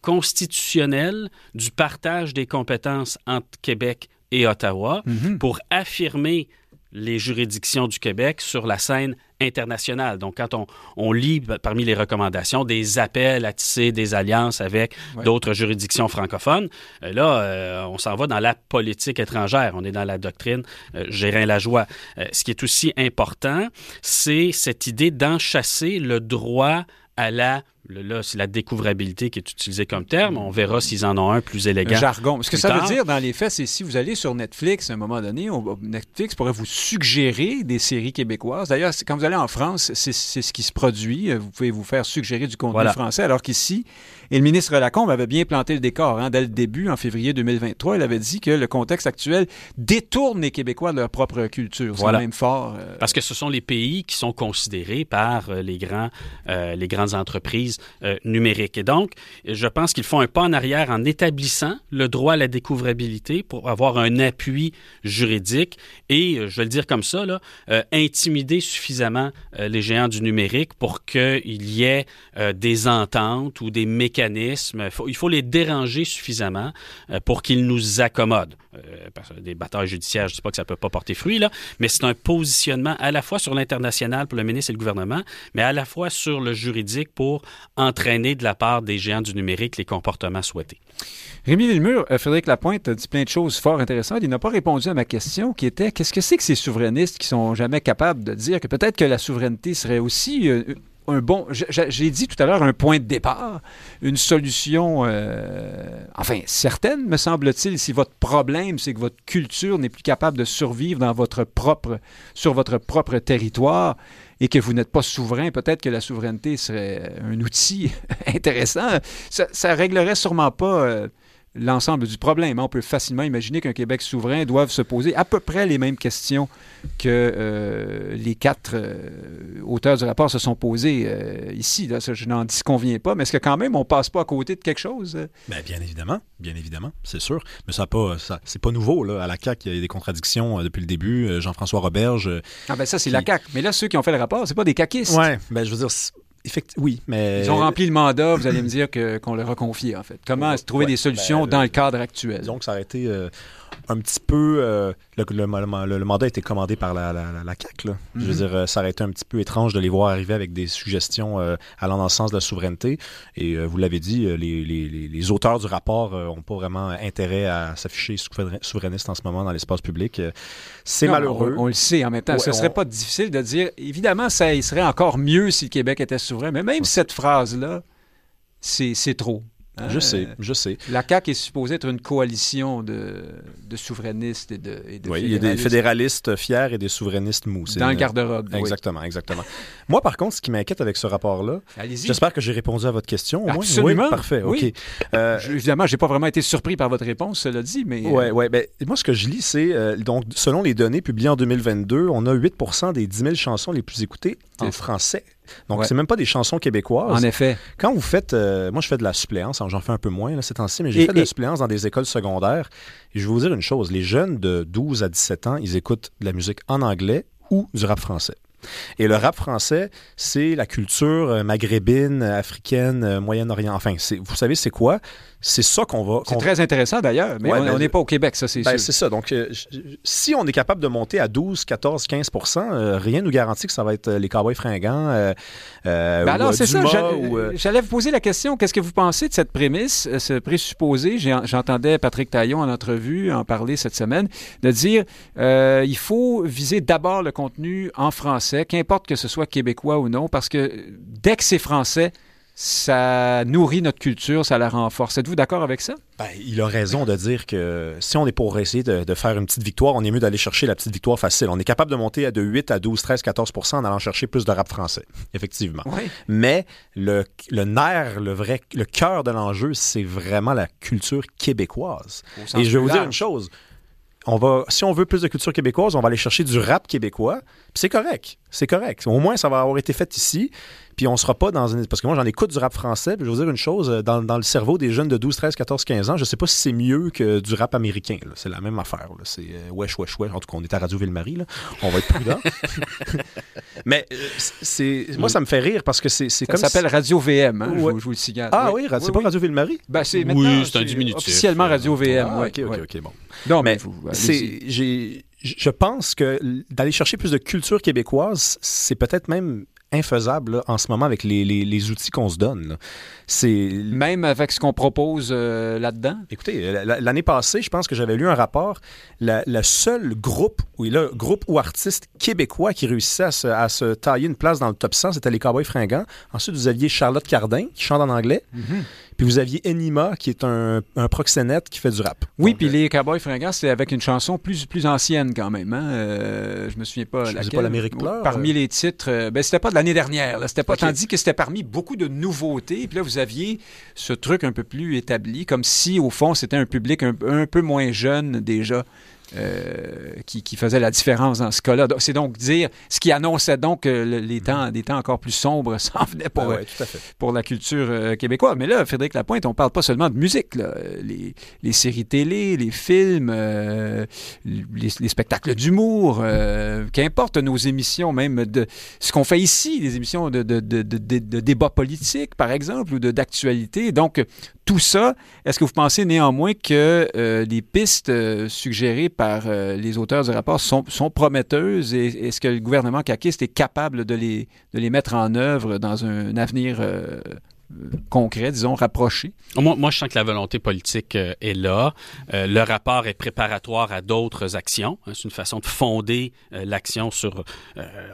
constitutionnelles du partage des compétences entre Québec et Ottawa Mhm. pour affirmer les juridictions du Québec sur la scène internationale. Donc, quand on, on lit parmi les recommandations des appels à tisser des alliances avec Ouais. d'autres juridictions francophones, euh, là, euh, on s'en va dans la politique étrangère. On est dans la doctrine euh, Gérin la joie. Euh, ce qui est aussi important, c'est cette idée d'enchasser le droit à la là, c'est la découvrabilité qui est utilisée comme terme. On verra s'ils en ont un plus Un élégant. jargon. Ce que ça tard. veut dire dans les faits, c'est si vous allez sur Netflix à un moment donné, on- Netflix pourrait vous suggérer des séries québécoises. D'ailleurs, quand vous allez en France, c'est ce qui se produit. Vous pouvez vous faire suggérer du contenu Voilà. français, alors qu'ici, et le ministre Lacombe avait bien planté le décor. hein, dès le début, en février 2023, il avait dit que le contexte actuel détourne les Québécois de leur propre culture. C'est Voilà. même fort. euh, Parce que ce sont les pays qui sont considérés par euh, les, grands, euh, les grandes entreprises euh, numériques. Et donc, je pense qu'ils font un pas en arrière en établissant le droit à la découvrabilité pour avoir un appui juridique et, euh, je vais le dire comme ça, euh, intimider suffisamment les géants du numérique pour qu'il y ait des ententes ou des mécanismes. Il faut, les déranger suffisamment pour qu'ils nous accommodent. Euh, des batailles judiciaires, je ne dis pas que ça ne peut pas porter fruit, là, mais c'est un positionnement à la fois sur l'international pour le ministre et le gouvernement, mais à la fois sur le juridique pour entraîner de la part des géants du numérique les comportements souhaités. Rémi Villemur, euh, Frédéric Lapointe a dit plein de choses fort intéressantes. Il n'a pas répondu à ma question qui était qu'est-ce que c'est que ces souverainistes qui sont jamais capables de dire que peut-être que la souveraineté serait aussi euh, un bon. J'ai dit tout à l'heure un point de départ, une solution, euh, enfin certaine, me semble-t-il, si votre problème c'est que votre culture n'est plus capable de survivre dans votre propre, sur votre propre territoire et que vous n'êtes pas souverain, peut-être que la souveraineté serait un outil [laughs] intéressant. Ça, ça réglerait sûrement pas euh, l'ensemble du problème. On peut facilement imaginer qu'un Québec souverain doive se poser à peu près les mêmes questions que euh, les quatre euh, auteurs du rapport se sont posés euh, ici. Là, ça, je n'en disconviens pas, mais est-ce que quand même on passe pas à côté de quelque chose? Ben, bien évidemment, bien évidemment, c'est sûr. Mais ça pas, ça, c'est pas nouveau là. À la CAC, il y a des contradictions euh, depuis le début. Jean-François Roberge. Ah ben ça, c'est Qui- la CAQ. Mais là, ceux qui ont fait le rapport, c'est pas des caquistes. ouais, ben je veux dire, effect- oui, mais Ils ont rempli le mandat, vous allez me dire qu'on leur a confié, en fait. Comment Ouais, trouver ouais, des solutions ben, dans le cadre actuel? Que ça aurait été euh, un petit peu. euh, le, le- le- le mandat a été commandé par la, la, CAQ. Là. Je veux Mhm. dire, euh, ça aurait été un petit peu étrange de les voir arriver avec des suggestions euh, allant dans le sens de la souveraineté. Et euh, vous l'avez dit, les, les- les- les auteurs du rapport n'ont pas vraiment intérêt à s'afficher souverain- souverainistes en ce moment dans l'espace public. C'est malheureux. On, on le sait en même temps. Ouais, Ce serait on- pas difficile de dire. Évidemment, ça il serait encore mieux si le Québec était souverain, mais même cette phrase-là, c'est trop. Je sais, je sais. La CAQ est supposée être une coalition de, de souverainistes et de, et de Oui, il y a des fédéralistes fiers et des souverainistes mous. Dans le une- garde-robe. oui. Exactement, exactement. [laughs] Moi, par contre, ce qui m'inquiète avec ce rapport-là, Allez-y. j'espère que j'ai répondu à votre question. au moins. Absolument. Oui, parfait. Oui. OK. Euh, Je- évidemment, j'ai pas vraiment été surpris par votre réponse, cela dit, mais. euh, Ouais, ouais. Ben, moi, ce que je lis, c'est, euh, donc, selon les données publiées en 2022, on a 8% des 10 000 chansons les plus écoutées en français. Donc, Ouais. c'est même pas des chansons québécoises. En effet. Quand vous faites, euh, moi je fais de la suppléance, alors j'en fais un peu moins là, ces temps-ci, mais j'ai fait de la suppléance dans des écoles secondaires. Et je vais vous dire une chose, les jeunes de 12 à 17 ans, ils écoutent de la musique en anglais ou du rap français. Et le rap français, c'est la culture euh, maghrébine, africaine, euh, Moyen-Orient. Enfin, vous savez, c'est quoi? C'est ça qu'on va... C'est très intéressant d'ailleurs, mais Ouais, on n'est pas au Québec, ça c'est ben, sûr. c'est ça. Donc, euh, si on est capable de monter à 12, 14, 15 euh, rien nous garantit que ça va être les cowboys fringants euh, Ben ou alors, c'est ça. J'allais ou, j'allais vous poser la question. Qu'est-ce que vous pensez de cette prémisse, ce présupposé? J'entendais Patrick Taillon en entrevue en parler cette semaine, de dire il faut viser d'abord le contenu en français, qu'importe que ce soit québécois ou non, parce que dès que c'est français, ça nourrit notre culture, ça la renforce. Êtes-vous d'accord avec ça? Ben, il a raison de dire que si on est pour essayer de, de faire une petite victoire, on est mieux d'aller chercher la petite victoire facile. On est capable de monter à de 8 à 12, 13, 14% en allant chercher plus de rap français, [laughs] effectivement. Oui. Mais le, le nerf, le vrai, le cœur de l'enjeu, c'est vraiment la culture québécoise. Et je vais vous dire une chose. On va, si on veut plus de culture québécoise, on va aller chercher du rap québécois. Puis c'est correct. C'est correct. Au moins, ça va avoir été fait ici. Puis on sera pas dans une. Parce que moi, j'en écoute du rap français. Puis je vais vous dire une chose. euh, Dans, dans le cerveau des jeunes de 12, 13, 14, 15 ans, je sais pas si c'est mieux que du rap américain. là. C'est la même affaire. là. C'est euh, wesh, wesh, wesh. En tout cas, on est à Radio Ville-Marie. là. On va être prudent. [laughs] Mais euh, c'est, moi, ça me fait rire parce que c'est, c'est Ça comme. s'appelle si- Radio VM, hein, je, Ouais. je vous le signale. Ah oui, c'est pas Radio Ville-Marie? Ben, c'est Oui, c'est un diminutif. Officiellement Radio VM. Ah, ouais, ok, ok, ouais. ok, bon. Non, mais. C'est, j'ai, je pense que d'aller chercher plus de culture québécoise, c'est peut-être même infaisable là, en ce moment avec les, les- les outils qu'on se donne. C'est, Même avec ce qu'on propose euh, là-dedans? écoutez, la- l'année passée, je pense que j'avais lu un rapport. La, le seul groupe, oui, là, groupe ou artiste québécois qui réussissait à se, à se tailler une place dans le top 100, c'était les Cowboys fringants. Ensuite, vous aviez Charlotte Cardin qui chante en anglais. Puis vous aviez Enima qui est un, un proxénète qui fait du rap. Oui, puis euh, les Cowboys fringants, c'était avec une chanson plus, plus ancienne quand même. Hein? Euh, je me souviens pas Je laquelle. pas l'Amérique pleure, Parmi euh. les titres, euh, ben, c'était pas de l'année dernière. là. C'était pas Ok. tandis que c'était parmi beaucoup de nouveautés. Puis là, vous aviez ce truc un peu plus établi, comme si au fond c'était un public un, un peu moins jeune déjà. Euh, qui, qui faisait la différence dans ce cas-là. C'est donc dire ce qui annonçait donc que le- les temps, des temps encore plus sombres [laughs] s'en venaient pour, ah ouais, pour la culture euh, québécoise. Mais là, Frédéric Lapointe, on parle pas seulement de musique. là. Les, les séries télé, les films, euh, les, les spectacles d'humour, euh, qu'importe nos émissions, même de ce qu'on fait ici, les émissions de, de, de, de, de- de débat politique, par exemple, ou d'actualité. Donc, tout ça, est-ce que vous pensez néanmoins que euh, les pistes suggérées par euh, les auteurs du rapport sont, prometteuses et est-ce que le gouvernement caquiste est capable de les, de les mettre en œuvre dans un avenir euh, concret, disons, rapproché? Moi, je sens que la volonté politique euh, est là. Le rapport est préparatoire à d'autres actions. hein. C'est une façon de fonder l'action sur,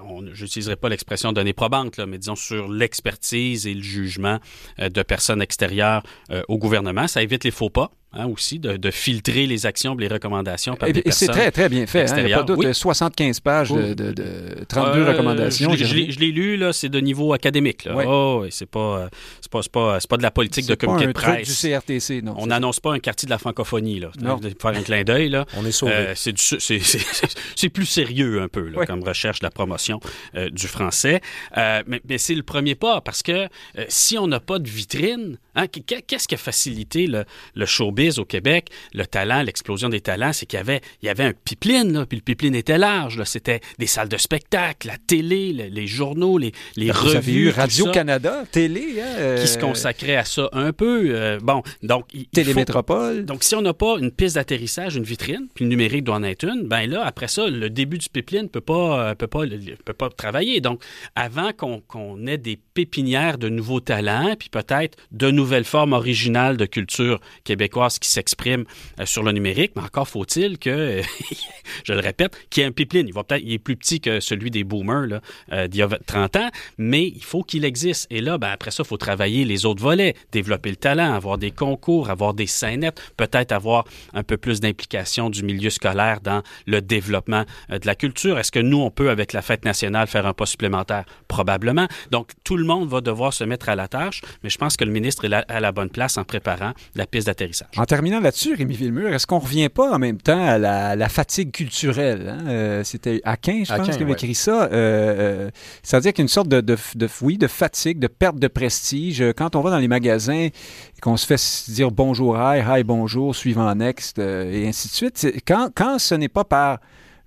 on- j'utiliserai pas l'expression donnée probante, là, mais disons sur l'expertise et le jugement de personnes extérieures au gouvernement. Ça évite les faux pas. Hein, aussi, de, de filtrer les actions les recommandations par Et, des et c'est très, très bien fait. hein. Il n'y a pas de doute. Oui. 75 pages de, Oui. de- de 32 Euh, recommandations. Je l'ai- je Jérémy. l'ai- je l'ai lu, là, c'est de niveau académique. Là. Oh, ouais, c'est pas, euh, c'est pas, c'est pas, c'est pas de la politique de C'est pas communiqué un de truc presse. du CRTC, non. On n'annonce pas un quartier de la francophonie, là. Non. De Faire un clin d'œil, là. [laughs] On est sauvé. Euh, c'est, du- c'est, [laughs] c'est- c'est- c'est plus sérieux un peu là, comme recherche de la promotion euh, du français. Euh, mais, mais c'est le premier pas parce que euh, si on n'a pas de vitrine, hein, qu'est- qu'est-ce qui a facilité le, le showbiz au Québec, le talent, l'explosion des talents, c'est qu'il y avait, il y avait un pipeline, là, puis le pipeline était large. C'était des salles de spectacle, la télé, le- les journaux, les, les Vous revues. Radio-Canada, télé, hein, euh, qui se consacrait à ça un peu. Euh, bon, donc il- il faut- Télémétropole. donc, si on n'a pas une piste d'atterrissage, une vitrine, puis le numérique doit en être une, ben là, après ça, le début du pipeline ne peut pas, euh, peut pas, peut pas travailler. Donc, avant qu'on ait des pépinières de nouveaux talents, puis peut-être de nouvelles formes originales de culture québécoise qui s'exprime euh, sur le numérique, mais encore faut-il que, [laughs] je le répète, qu'il y ait un pipeline. Il, va peut-être, il est plus petit que celui des boomers euh, d'il y a 30 ans, mais il faut qu'il existe. Et là, ben, après ça, il faut travailler les autres volets, développer le talent, avoir des concours, avoir des scénettes, peut-être avoir un peu plus d'implication du milieu scolaire dans le développement euh, de la culture. Est-ce que nous, on peut, avec la fête nationale, faire un pas supplémentaire? Probablement. Donc, tout le monde va devoir se mettre à la tâche, mais je pense que le ministre à la bonne place en préparant la piste d'atterrissage. En terminant là-dessus, Rémi Villemur, est-ce qu'on ne revient pas en même temps à la, fatigue culturelle? Hein? Euh, c'était Aquin, je pense, qui avait écrit ça. Euh, C'est-à-dire qu'il y a une sorte de, de, de, oui, de fatigue, de perte de prestige. Quand on va dans les magasins et qu'on se fait dire bonjour, hi, hi, bonjour, suivant next, euh, et ainsi de suite, quand, quand ce n'est pas par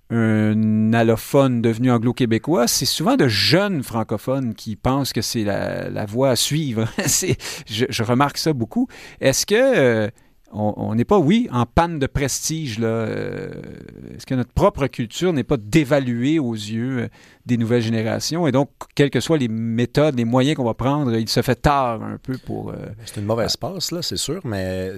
un allophone devenu anglo-québécois, c'est souvent de jeunes francophones qui pensent que c'est la, voie à suivre. [laughs] je, remarque ça beaucoup. Est-ce que euh, on n'est pas, oui, en panne de prestige là euh, Est-ce que notre propre culture n'est pas dévaluée aux yeux euh, des nouvelles générations? Et donc, quelles que soient les méthodes, les moyens qu'on va prendre, il se fait tard un peu pour. c'est une mauvaise passe là, c'est sûr, mais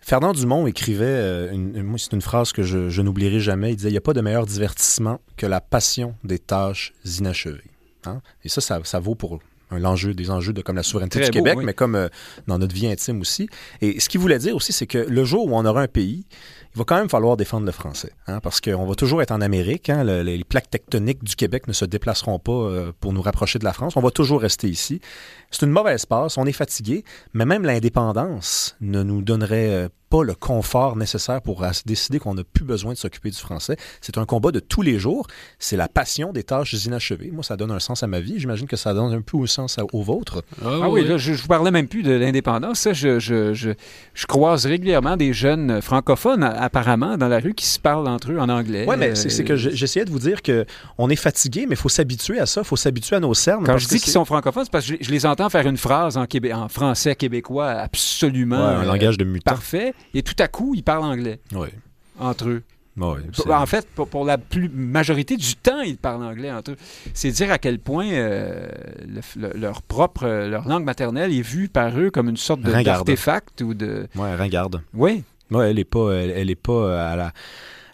Fernand Dumont écrivait, euh, c'est une phrase que je, n'oublierai jamais, il disait, il n'y a pas de meilleur divertissement que la passion des tâches inachevées. Hein? Et ça, ça, vaut pour l'enjeu, des enjeux de, comme la souveraineté du Québec, mais comme euh, dans notre vie intime aussi. Et ce qu'il voulait dire aussi, c'est que le jour où on aura un pays, il va quand même falloir défendre le français, hein, parce qu'on va toujours être en Amérique. Hein, les plaques tectoniques du Québec ne se déplaceront pas euh, pour nous rapprocher de la France. On va toujours rester ici. C'est une mauvaise passe, on est fatigué, mais même l'indépendance ne nous donnerait euh, pas le confort nécessaire pour décider qu'on n'a plus besoin de s'occuper du français. C'est un combat de tous les jours. C'est la passion des tâches inachevées. Moi, ça donne un sens à ma vie. J'imagine que ça donne un peu au sens au vôtre. Ah, ah oui, là, je ne parlais même plus de l'indépendance. Je, je, je, je, croise régulièrement des jeunes francophones, apparemment, dans la rue, qui se parlent entre eux en anglais. Oui, mais c'est que j'essayais de vous dire qu'on est fatigué, mais il faut s'habituer à ça. Il faut s'habituer à nos cernes. Quand je dis qu'ils sont francophones, c'est parce que je, les entends faire une phrase en, québé en français québécois absolument... un langage de mutant. Parfait et tout à coup, ils parlent anglais. Oui. Entre eux. Oui, en fait, pour, la plus majorité du temps, ils parlent anglais entre eux. C'est dire à quel point euh, leur propre, leur langue maternelle est vue par eux comme une sorte d'artefact ou de. Oui, ringarde. Oui. Oui, elle n'est pas, elle, est pas à la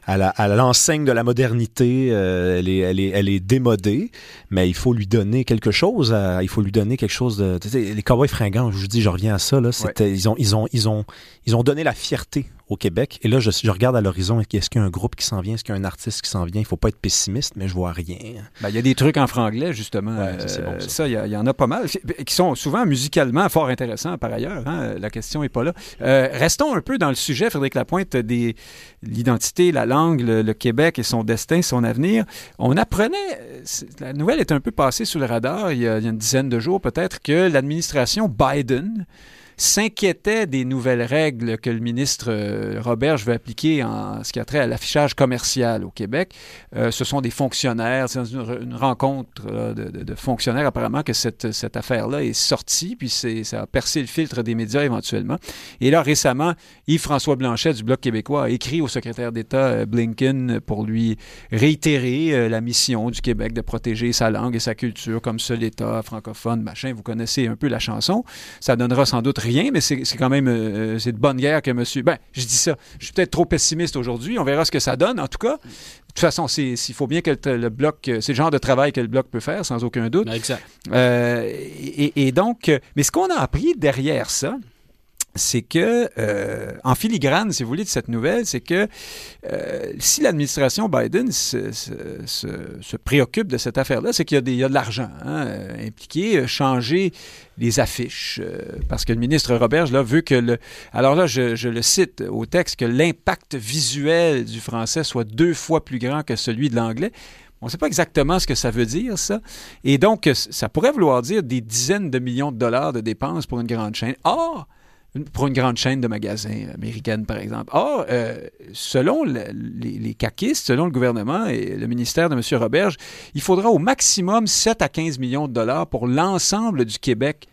à l'enseigne de la modernité, euh, elle, est, elle, est, elle est démodée, mais il faut lui donner quelque chose. il faut lui donner quelque chose de. les cowboys fringants, je vous dis, je reviens à ça. Là, ils, ont, ils, ont, ils, ont, ils ont donné la fierté au Québec. Et là, je, je regarde à l'horizon, est-ce qu'il y a un groupe qui s'en vient, est-ce qu'il y a un artiste qui s'en vient? Il ne faut pas être pessimiste, mais je vois rien. Ben, il y a des trucs en franglais, justement. bon, ça, il y, en a pas mal, qui sont souvent musicalement fort intéressants par ailleurs. Hein. La question n'est pas là. Euh, restons un peu dans le sujet, Frédéric Lapointe, des l'identité, la langue, le, Québec et son destin, son avenir. On apprenait, la nouvelle est un peu passée sous le radar il y a, il y a une dizaine de jours peut-être, que l'administration Biden s'inquiétait des nouvelles règles que le ministre euh, Robert veut appliquer en ce qui a trait à l'affichage commercial au Québec. Euh, ce sont des fonctionnaires, c'est une, rencontre de, fonctionnaires apparemment que cette, cette affaire-là est sortie, puis ça a percé le filtre des médias éventuellement. Et là, récemment, Yves-François Blanchet du Bloc québécois a écrit au secrétaire d'État euh, Blinken pour lui réitérer la mission du Québec de protéger sa langue et sa culture comme seul État francophone, machin. Vous connaissez un peu la chanson. Ça donnera sans doute rien, mais c'est quand même euh, c'est de bonne guerre que monsieur. Ben, je dis ça. Je suis peut-être trop pessimiste aujourd'hui. On verra ce que ça donne. En tout cas, de toute façon, il faut bien que le, bloc, c'est le genre de travail que le bloc peut faire, sans aucun doute. Exact. Euh, et, et, donc, mais ce qu'on a appris derrière ça, c'est que, euh, en filigrane, si vous voulez, de cette nouvelle, c'est que euh, si l'administration Biden se, préoccupe de cette affaire-là, c'est qu'il y, a de l'argent hein, impliqué, euh, changer les affiches, parce que le ministre Roberge là, veut que le... Alors là, je, je le cite au texte, que l'impact visuel du français soit deux fois plus grand que celui de l'anglais. On ne sait pas exactement ce que ça veut dire, ça. Et donc, ça pourrait vouloir dire des dizaines de millions de dollars de dépenses pour une grande chaîne. Or, pour une grande chaîne de magasins américaine, par exemple. Or, euh, selon les, les, caquistes, selon le gouvernement et le ministère de M. Roberge, il faudra au maximum 7 à 15 millions de dollars pour l'ensemble du Québec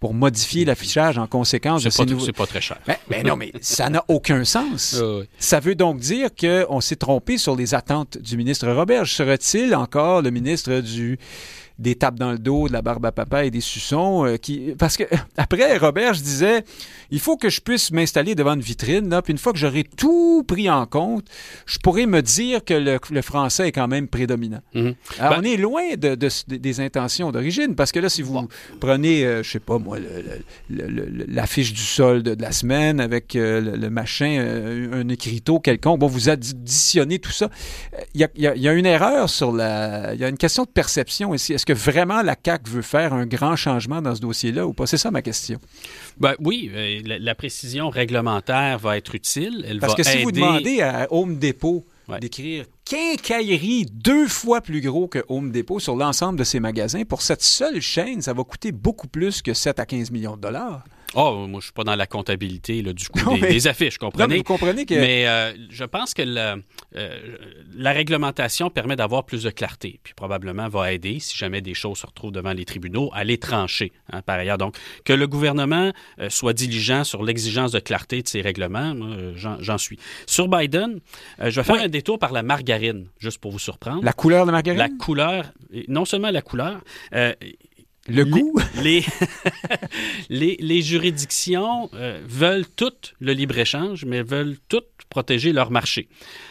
pour modifier l'affichage en conséquence de ces nouveaux... C'est pas très cher. Mais, ben, ben non, mais ça n'a aucun sens. [laughs] Ça veut donc dire qu'on s'est trompé sur les attentes du ministre Roberge. Serait-il encore le ministre du des tapes dans le dos, de la barbe à papa et des suçons. euh, qui... Parce que [laughs] après, Robert, je disais, il faut que je puisse m'installer devant une vitrine, là, puis une fois que j'aurai tout pris en compte, je pourrais me dire que le, le français est quand même prédominant. Mhm. Alors, Ben- on est loin de, de- de- des intentions d'origine, parce que là, si vous prenez, euh, je sais pas moi, l'affiche du solde de la semaine avec euh, le, le machin, euh, un écriteau quelconque, bon, vous additionnez tout ça. Y a- il y a une erreur sur la... Il y a une question de perception ici. Est-ce que vraiment la CAQ veut faire un grand changement dans ce dossier-là ou pas? C'est ça ma question. Ben oui, euh, la, la précision réglementaire va être utile. Elle Parce va que si vous demandez à Home Depot Ouais. d'écrire quincaillerie deux fois plus gros que Home Depot sur l'ensemble de ses magasins, pour cette seule chaîne, ça va coûter beaucoup plus que 7 à 15 millions de dollars. Oh, moi, je suis pas dans la comptabilité là, du coût Non, des, mais- des affiches, Non, mais comprenez? vous comprenez que... Mais euh, je pense que le- euh, la réglementation permet d'avoir plus de clarté, puis probablement va aider, si jamais des choses se retrouvent devant les tribunaux, à les trancher, hein, par ailleurs. Donc, que le gouvernement euh, soit diligent sur l'exigence de clarté de ces règlements, euh, j'en suis. Sur Biden, je vais faire Oui. un détour par la margarine, juste pour vous surprendre. La couleur de la margarine? La couleur, non seulement la couleur, Le les- goût? [laughs] Les, les, les juridictions euh, veulent toutes le libre-échange, mais veulent toutes protéger leur marché.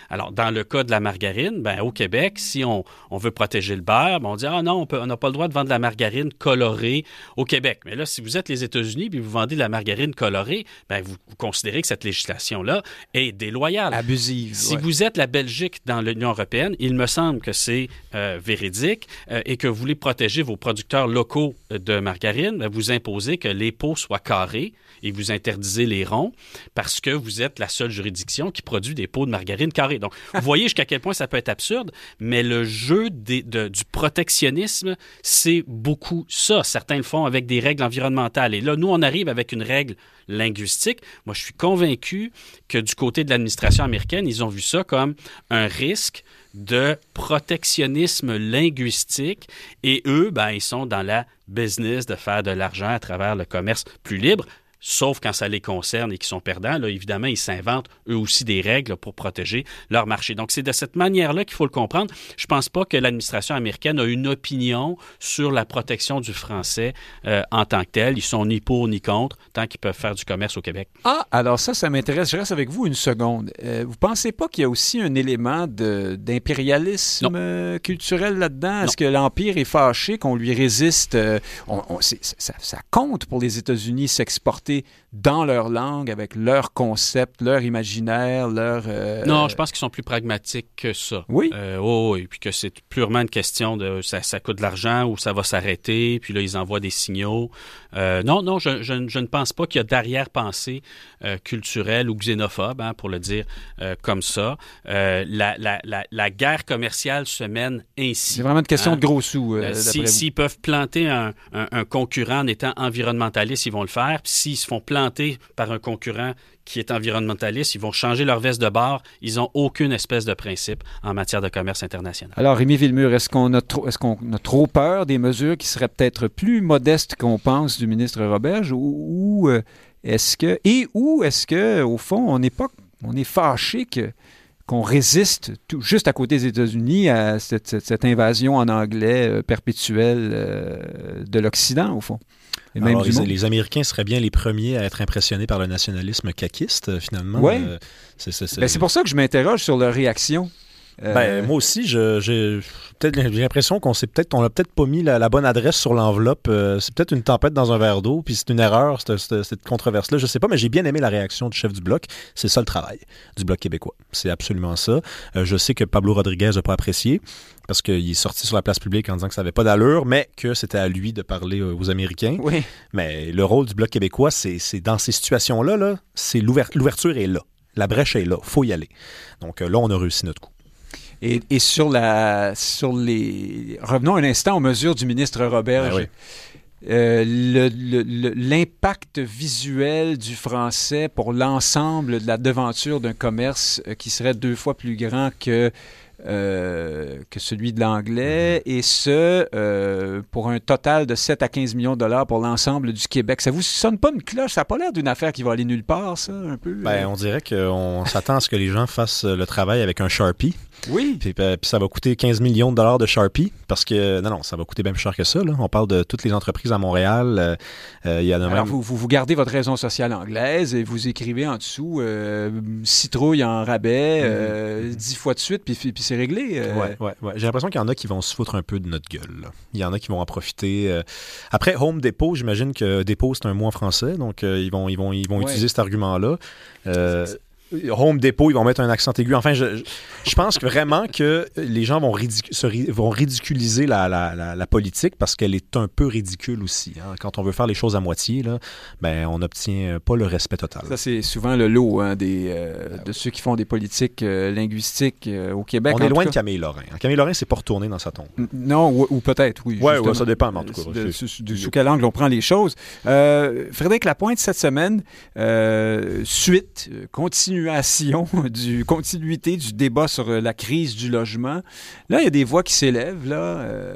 Alors, dans le cas de la margarine, ben, au Québec, si on, on veut protéger le beurre, ben, on dit Ah non, on n'a pas le droit de vendre de la margarine colorée au Québec. Mais là, si vous êtes les États-Unis et vous vendez de la margarine colorée, ben, vous, vous considérez que cette législation-là est déloyale. Abusive. Si ouais. vous êtes la Belgique dans l'Union européenne, il me semble que c'est euh, véridique euh, et que vous voulez protéger vos producteurs locaux euh, de margarine, ben, vous imposez que les pots soient carrés et vous interdisez les ronds parce que vous êtes la seule juridiction qui produit des pots de margarine carrés. Donc, vous voyez jusqu'à quel point ça peut être absurde, mais le jeu du protectionnisme, c'est beaucoup ça. Certains le font avec des règles environnementales. Et là, nous, on arrive avec une règle linguistique. Moi, je suis convaincu que du côté de l'administration américaine, ils ont vu ça comme un risque de protectionnisme linguistique et eux, ben, ils sont dans la business de faire de l'argent à travers le commerce plus libre. Sauf quand ça les concerne et qu'ils sont perdants, là, évidemment, ils s'inventent eux aussi des règles pour protéger leur marché. Donc, c'est de cette manière-là qu'il faut le comprendre. Je pense pas que l'administration américaine a une opinion sur la protection du français euh, en tant que tel. Ils sont ni pour ni contre tant qu'ils peuvent faire du commerce au Québec. Ah, alors ça, ça m'intéresse. Je reste avec vous une seconde. Euh, vous pensez pas qu'il y a aussi un élément d'impérialisme euh, culturel là-dedans? Est-ce que l'Empire est fâché qu'on lui résiste? euh, on- on- c'est- ça, ça compte pour les États-Unis s'exporter dans leur langue, avec leur concept, leur imaginaire, leur... euh, Non, je pense qu'ils sont plus pragmatiques que ça. Oui? Euh, oh, oui, puis que c'est purement une question de ça, ça coûte de l'argent ou ça va s'arrêter, puis là, ils envoient des signaux. Euh, non, non, je, je- je ne pense pas qu'il y a d'arrière-pensée euh, culturelle ou xénophobe, hein, pour le dire comme ça. La, la- la- la guerre commerciale se mène ainsi. C'est vraiment une question Hein? de gros sous, d'après si-. S'ils peuvent planter un, un- un concurrent en étant environnementaliste, ils vont le faire. Puis s'ils se font planter par un concurrent qui est environnementaliste, ils vont changer leur veste de bord. Ils n'ont aucune espèce de principe en matière de commerce international. Alors, Rémi Villemur, est-ce qu'on a, trop, a trop peur des mesures qui seraient peut-être plus modestes qu'on pense du ministre Roberge ou, euh, est-ce que et ou est-ce que au fond on n'est pas on est fâché qu'on résiste juste à côté des États-Unis à cette invasion en anglais euh, perpétuelle euh, de l'Occident au fond? Alors, les, Américains seraient bien les premiers à être impressionnés par le nationalisme caquiste, finalement. Ouais. Euh, c'est, Ben, c'est pour ça que je m'interroge sur leur réaction. Euh, Ben, moi aussi, j'ai peut-être l'impression qu'on s'est peut-être on a peut-être pas mis la, la bonne adresse sur l'enveloppe. Euh, c'est peut-être une tempête dans un verre d'eau, puis c'est une erreur cette, cette- cette controverse-là. Je sais pas, mais j'ai bien aimé la réaction du chef du bloc. C'est ça le travail du bloc québécois. C'est absolument ça. Euh, je sais que Pablo Rodriguez n'a pas apprécié parce qu'il est sorti sur la place publique en disant que ça n'avait pas d'allure, mais que c'était à lui de parler aux Américains. oui. Mais le rôle du Bloc québécois, c'est c'est dans ces situations-là, là, c'est l'ouver- l'ouverture est là. La brèche est là. faut y aller. Donc là, on a réussi notre coup. Et, et sur la sur les revenons un instant aux mesures du ministre Roberge. Ben oui. Euh, l'impact visuel du français pour l'ensemble de la devanture d'un commerce euh, qui serait deux fois plus grand que euh, que celui de l'anglais, et ce, euh, pour un total de 7 à 15 millions de dollars pour l'ensemble du Québec. Ça vous sonne pas une cloche? Ça n'a pas l'air d'une affaire qui va aller nulle part, ça, un peu? Ben, on dirait qu'on s'attend à ce que les gens fassent le travail avec un Sharpie. Oui. Puis, puis, ça va coûter 15 millions de dollars de Sharpie parce que, non, non, ça va coûter bien plus cher que ça. Là. On parle de toutes les entreprises à Montréal. Euh, euh, il y a Alors, même... vous, vous, vous gardez votre raison sociale anglaise et vous écrivez en dessous euh, citrouille en rabais euh, dix fois de suite, puis, puis c'est réglé. euh. Ouais, ouais, ouais. J'ai l'impression qu'il y en a qui vont se foutre un peu de notre gueule. là. Il y en a qui vont en profiter. euh. Après, Home Depot, j'imagine que Depot, c'est un mot en français, donc euh, ils vont, ils vont, ils vont Ouais. utiliser cet argument-là. Home Depot, ils vont mettre un accent aigu. Enfin, je, pense vraiment que les gens vont, ridicu- se ri- vont ridiculiser la, la- la- la politique parce qu'elle est un peu ridicule aussi. hein. Quand on veut faire les choses à moitié, là, ben, on n'obtient pas le respect total. Ça, c'est souvent le lot hein, des, euh, de ceux qui font des politiques euh, linguistiques euh, au Québec. on est loin de. Camille Lorrain. hein. Camille Lorrain, c'est pas retourné dans sa tombe. Non, ou, ou peut-être, oui. Justement. ouais, ça dépend, en tout cas, De- sous, de- sous quel angle on prend les choses. Frédéric Lapointe, cette semaine, suite, euh, continuation, [laughs] du, continuité du débat sur euh, la crise du logement. Là, il y a des voix qui s'élèvent, là, euh,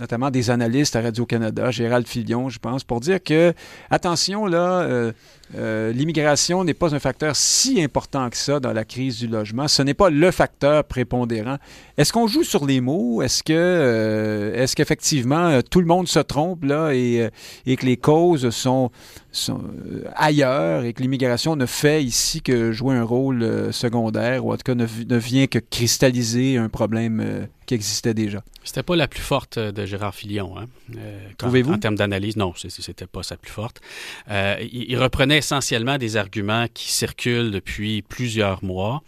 notamment des analystes à Radio-Canada, Gérald Filion, je pense, pour dire que, attention, là, euh, euh, l'immigration n'est pas un facteur si important que ça dans la crise du logement. Ce n'est pas le facteur prépondérant. Est-ce qu'on joue sur les mots? Est-ce que euh, est-ce qu'effectivement euh, tout le monde se trompe et, que les causes sont, ailleurs et que l'immigration ne fait ici que jouer un rôle secondaire ou en tout cas ne, vi- ne vient que cristalliser un problème qui existait déjà? C'était pas la plus forte euh, de Gérard Filion. Hein? Euh, Trouvez-vous? En termes d'analyse, non, c'était pas sa plus forte. Euh, il, il reprenait essentiellement des arguments qui circulent depuis plusieurs mois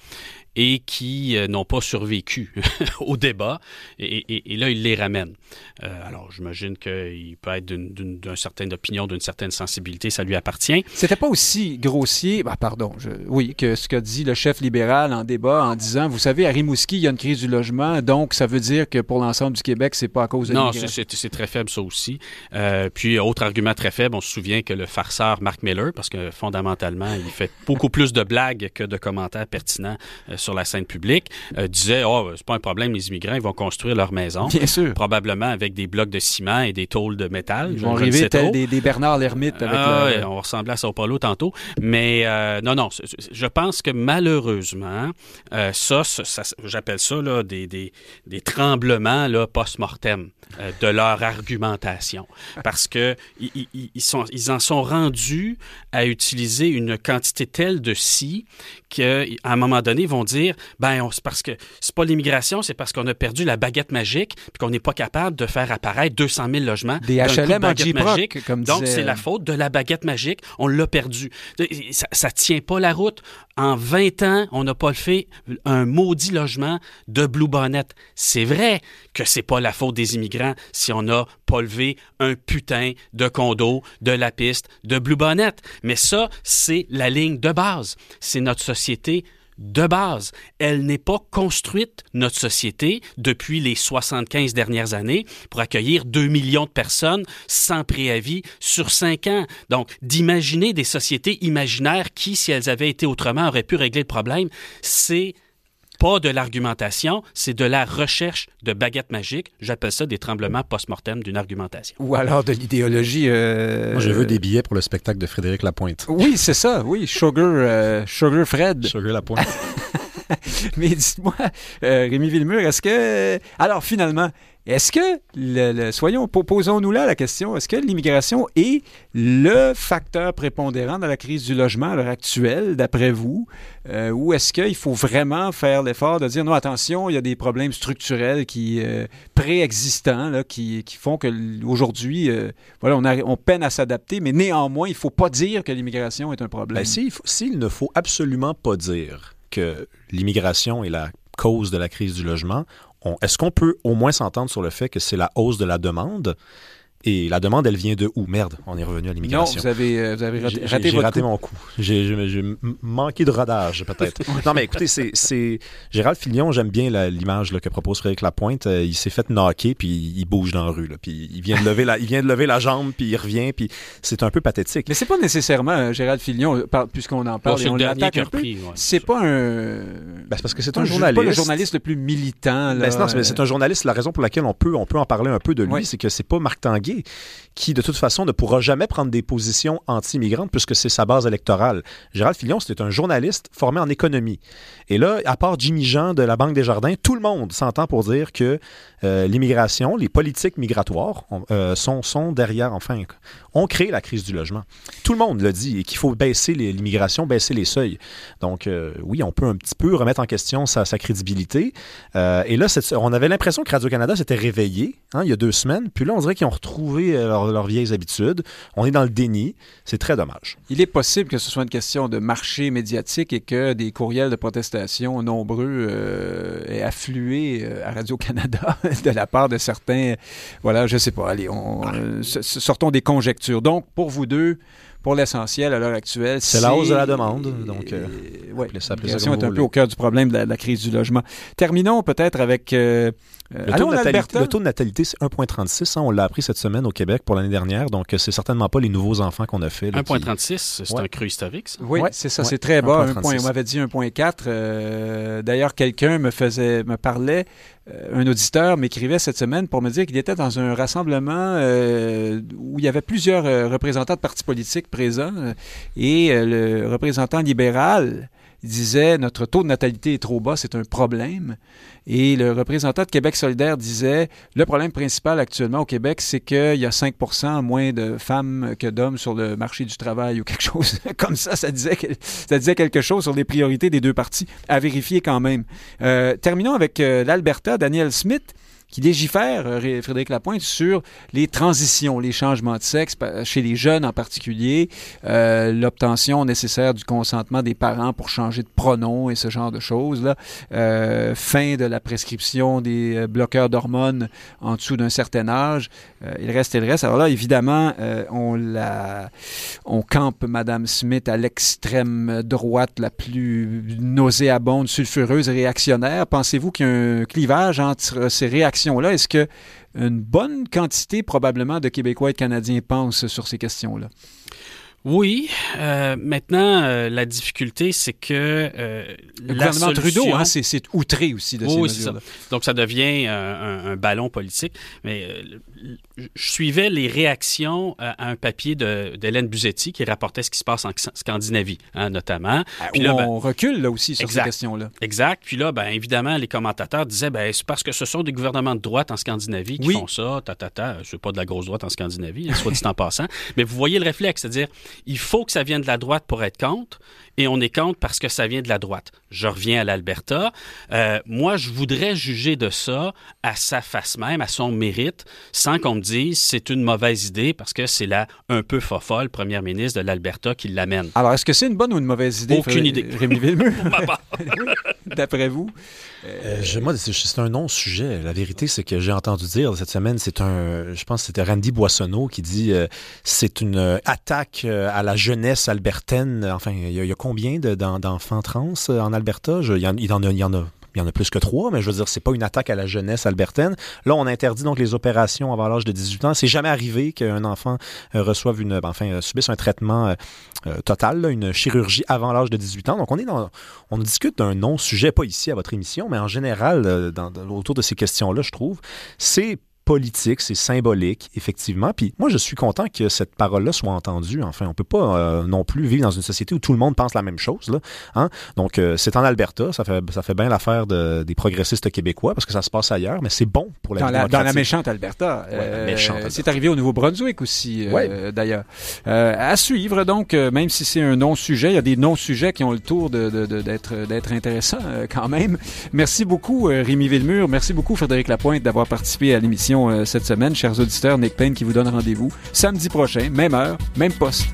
et qui euh, n'ont pas survécu [laughs] au débat. Et, et- et là, il les ramène. Euh, alors, j'imagine qu'il peut être d'une- certaine opinion, d'une certaine sensibilité, ça lui appartient. C'était pas aussi grossier, bah, pardon, je- oui, que ce qu'a dit le chef libéral en débat en disant, vous savez, à Rimouski, il y a une crise du logement, donc ça veut dire que pour l'ensemble du Québec, c'est pas à cause de Non, c'est- très faible, ça aussi. Euh, puis, autre argument très faible, on se souvient que le farceur Mark Miller, parce que fondamentalement, il fait beaucoup plus de blagues que de commentaires pertinents sur la scène publique, euh, disait Oh, c'est pas un problème, les immigrants, ils vont construire leur maison. Bien sûr. Probablement avec des blocs de ciment et des tôles de métal. Ils vont arriver tels des, des Bernard l'ermite avec Ah, leur- ouais, on ressemblait à Sao Paulo tantôt. Mais euh, non, non, je pense que malheureusement, euh, ça, j'appelle ça là, des, des, des tremblements là, post-mortem euh, de leur argumentation. Parce que ils, ils- ils sont, ils en sont rendus à utiliser une quantité telle de si qu'à un moment donné, ils vont dire ben, c'est parce que c'est pas l'immigration, c'est parce qu'on a perdu la baguette magique puis qu'on n'est pas capable de faire apparaître 200 000 logements. Des HLM en magique. comme Donc, disait- c'est la faute de la baguette magique. On l'a perdu. Ça, ça tient pas la route. En 20 ans, on n'a pas fait un maudit logement de Blue Bonnet. C'est vrai que c'est pas la faute des immigrants si on n'a pas levé un putain de condo, de la piste, de Blue Bonnet. Mais ça, c'est la ligne de base. C'est notre société de base. Elle n'est pas construite, notre société, depuis les 75 dernières années pour accueillir 2 millions de personnes sans préavis sur 5 ans. Donc, d'imaginer des sociétés imaginaires qui, si elles avaient été autrement, auraient pu régler le problème, c'est pas de l'argumentation, c'est de la recherche de baguettes magiques. J'appelle ça des tremblements post-mortem d'une argumentation. Ou alors de l'idéologie. euh, Moi, je veux des billets pour le spectacle de Frédéric Lapointe. Oui, c'est ça, oui. Sugar, euh, Sugar Fred. Sugar Lapointe. [laughs] [laughs] Mais dites-moi, euh, Rémi Villemur, est-ce que. Alors, finalement, est-ce que, soyons, po- posons-nous là la question, est-ce que l'immigration est le facteur prépondérant dans la crise du logement à l'heure actuelle, d'après vous? Euh, ou est-ce qu'il faut vraiment faire l'effort de dire, non, attention, il y a des problèmes structurels qui euh, préexistants qui, font que l- aujourd'hui, voilà, on, peine à s'adapter, mais néanmoins, il ne faut pas dire que l'immigration est un problème. Ben, s'il s'il ne faut absolument pas dire l'immigration est la cause de la crise du logement, est-ce qu'on peut au moins s'entendre sur le fait que c'est la hausse de la demande? Et la demande, elle vient de où? Merde, on est revenu à Non, l'immigration. vous avez, euh, vous avez raté, J'ai- raté J'ai votre raté coup. mon coup. J'ai j'ai- j'ai m- manqué de rodage, peut-être. [laughs] non, mais écoutez, c'est- c'est. Gérald Filion, j'aime bien la- l'image là, que propose Frédéric Lapointe. Euh, il s'est fait knocker, puis il bouge dans la rue. Là, puis il vient, de lever la, il vient de lever la jambe, puis il revient, puis c'est un peu pathétique. Mais c'est pas nécessairement euh, Gérald Filion, par- puisqu'on en Bon, parle c'est et on l'attaque un peu. repris. ouais. C'est pas un. Ben, c'est parce que c'est pas un journaliste. Pas le journaliste le plus militant. Là, Ben, c'est- non, c'est c'est un journaliste. La raison pour laquelle on peut, on peut en parler un peu de lui, c'est que c'est pas Marc Tanguay qui, de toute façon, ne pourra jamais prendre des positions anti-immigrantes puisque c'est sa base électorale. Gérald Filion, c'était un journaliste formé en économie. Et là, à part Jimmy Jean de la Banque des Jardins, tout le monde s'entend pour dire que euh, l'immigration, les politiques migratoires euh, sont, sont derrière, enfin, ont créé la crise du logement. Tout le monde le dit et qu'il faut baisser l'immigration, baisser les seuils. Donc, euh, oui, on peut un petit peu remettre en question sa, crédibilité. Et là, on avait l'impression que Radio-Canada s'était réveillé hein, il y a deux semaines. Puis là, on dirait qu'ils ont retrouvé euh, leur- leurs vieilles habitudes. On est dans le déni. C'est très dommage. Il est possible que ce soit une question de marché médiatique et que des courriels de protestation nombreux euh, aient afflué euh, à Radio-Canada [laughs] de la part de certains. Voilà, je sais pas. Allez, on, euh, sortons des conjectures. Donc, pour vous deux, pour l'essentiel à l'heure actuelle, C'est la hausse de la demande, donc, euh, ouais, ça- comme est un peu au cœur du problème de la, de la crise du logement. Terminons peut-être avec. euh, euh, Le taux, natalité, Alberta. le taux de natalité, c'est 1,36. hein. on l'a appris cette semaine au Québec pour l'année dernière. Donc, euh, c'est certainement pas les nouveaux enfants qu'on a fait. là, qui- 1,36, c'est Ouais. un cru historique, ça. Oui, Ouais, c'est ça, ouais, c'est très bas. 1,36. Un point, on m'avait dit 1.4. Euh, D'ailleurs, quelqu'un me faisait, me parlait, euh, un auditeur m'écrivait cette semaine pour me dire qu'il était dans un rassemblement euh, où il y avait plusieurs euh, représentants de partis politiques présents euh, et euh, le représentant libéral disait notre taux de natalité est trop bas, c'est un problème. Et le représentant de Québec solidaire disait le problème principal actuellement au Québec, c'est qu'il y a 5% moins de femmes que d'hommes sur le marché du travail ou quelque [laughs] chose comme ça. Ça disait, ça disait quelque chose sur les priorités des deux partis à vérifier quand même. Euh, terminons avec euh, l'Alberta, Daniel Smith qui légifère, euh, Ré- Frédéric Lapointe, sur les transitions, les changements de sexe, chez les jeunes en particulier, euh, l'obtention nécessaire du consentement des parents pour changer de pronom et ce genre de choses-là, euh, fin de la prescription des bloqueurs d'hormones en dessous d'un certain âge, il reste et le reste. Alors là, évidemment, on, la, campe Madame Smith à l'extrême droite la plus nauséabonde, sulfureuse réactionnaire. Pensez-vous qu'il y a un clivage entre ces Est-ce que une bonne quantité, probablement, de Québécois et de Canadiens pensent sur ces questions-là? Oui. euh, maintenant, euh, la difficulté, c'est que euh, Le la gouvernement Trudeau, solution- hein, c'est, outré aussi de Oui, ces oui, mesures-là. Donc, ça devient un, un ballon politique. Mais je suivais les réactions à un papier d'Hélène Buzetti qui rapportait ce qui se passe en Scandinavie, hein, notamment. Puis Où là, ben, on recule là aussi sur Exact. ces questions-là. Exact. Puis là, ben, évidemment, les commentateurs disaient ben, c'est parce que ce sont des gouvernements de droite en Scandinavie qui Oui. font ça, ta, ta, ta. C'est pas de la grosse droite en Scandinavie, hein, soit dit en [laughs] passant. Mais vous voyez le réflexe, c'est-à-dire, il faut que ça vienne de la droite pour être contre, et on est contre parce que ça vient de la droite. Je reviens à l'Alberta. Euh, moi, je voudrais juger de ça à sa face même, à son mérite, sans qu'on me dise c'est une mauvaise idée parce que c'est la un peu fofolle première ministre de l'Alberta qui l'amène. Alors, est-ce que c'est une bonne ou une mauvaise idée? Aucune idée. Rémi [laughs] [laughs] d'après vous? Euh, je- moi, c'est un non-sujet. La vérité, c'est que j'ai entendu dire cette semaine, c'est un, je pense que c'était Randy Boissonneau qui dit euh, c'est une euh, attaque euh, à la jeunesse albertaine. Enfin, il y, a- il y a combien de- d'en- d'enfants trans euh, en Alberta? Il, y en, a, plus que trois, mais je veux dire, c'est pas une attaque à la jeunesse albertaine. Là, on interdit donc les opérations avant l'âge de 18 ans. C'est jamais arrivé qu'un enfant euh, reçoive une, enfin, euh, subisse un traitement total, une chirurgie avant l'âge de 18 ans. Donc, on est on discute d'un non-sujet, pas ici à votre émission, mais en général, autour de ces questions-là, je trouve. C'est politique, c'est symbolique, effectivement. Puis moi, je suis content que cette parole-là soit entendue. Enfin, on peut pas euh, non plus vivre dans une société où tout le monde pense la même chose. Là, hein? Donc, euh, c'est en Alberta. Ça fait, ça fait bien l'affaire de- des progressistes québécois parce que ça se passe ailleurs, mais c'est bon pour la Dans la, dans la méchante Alberta. Ouais, la méchante Alberta. C'est arrivé au Nouveau-Brunswick aussi, euh, Ouais. d'ailleurs. Euh, à suivre, donc, euh, même si c'est un non-sujet, il y a des non-sujets qui ont le tour de- de- de- d'être d'être intéressants euh, quand même. Merci beaucoup, euh, Rémi Villemur. Merci beaucoup, Frédéric Lapointe, d'avoir participé à l'émission euh, cette semaine. Chers auditeurs, Nick Payne qui vous donne rendez-vous samedi prochain, même heure, même poste.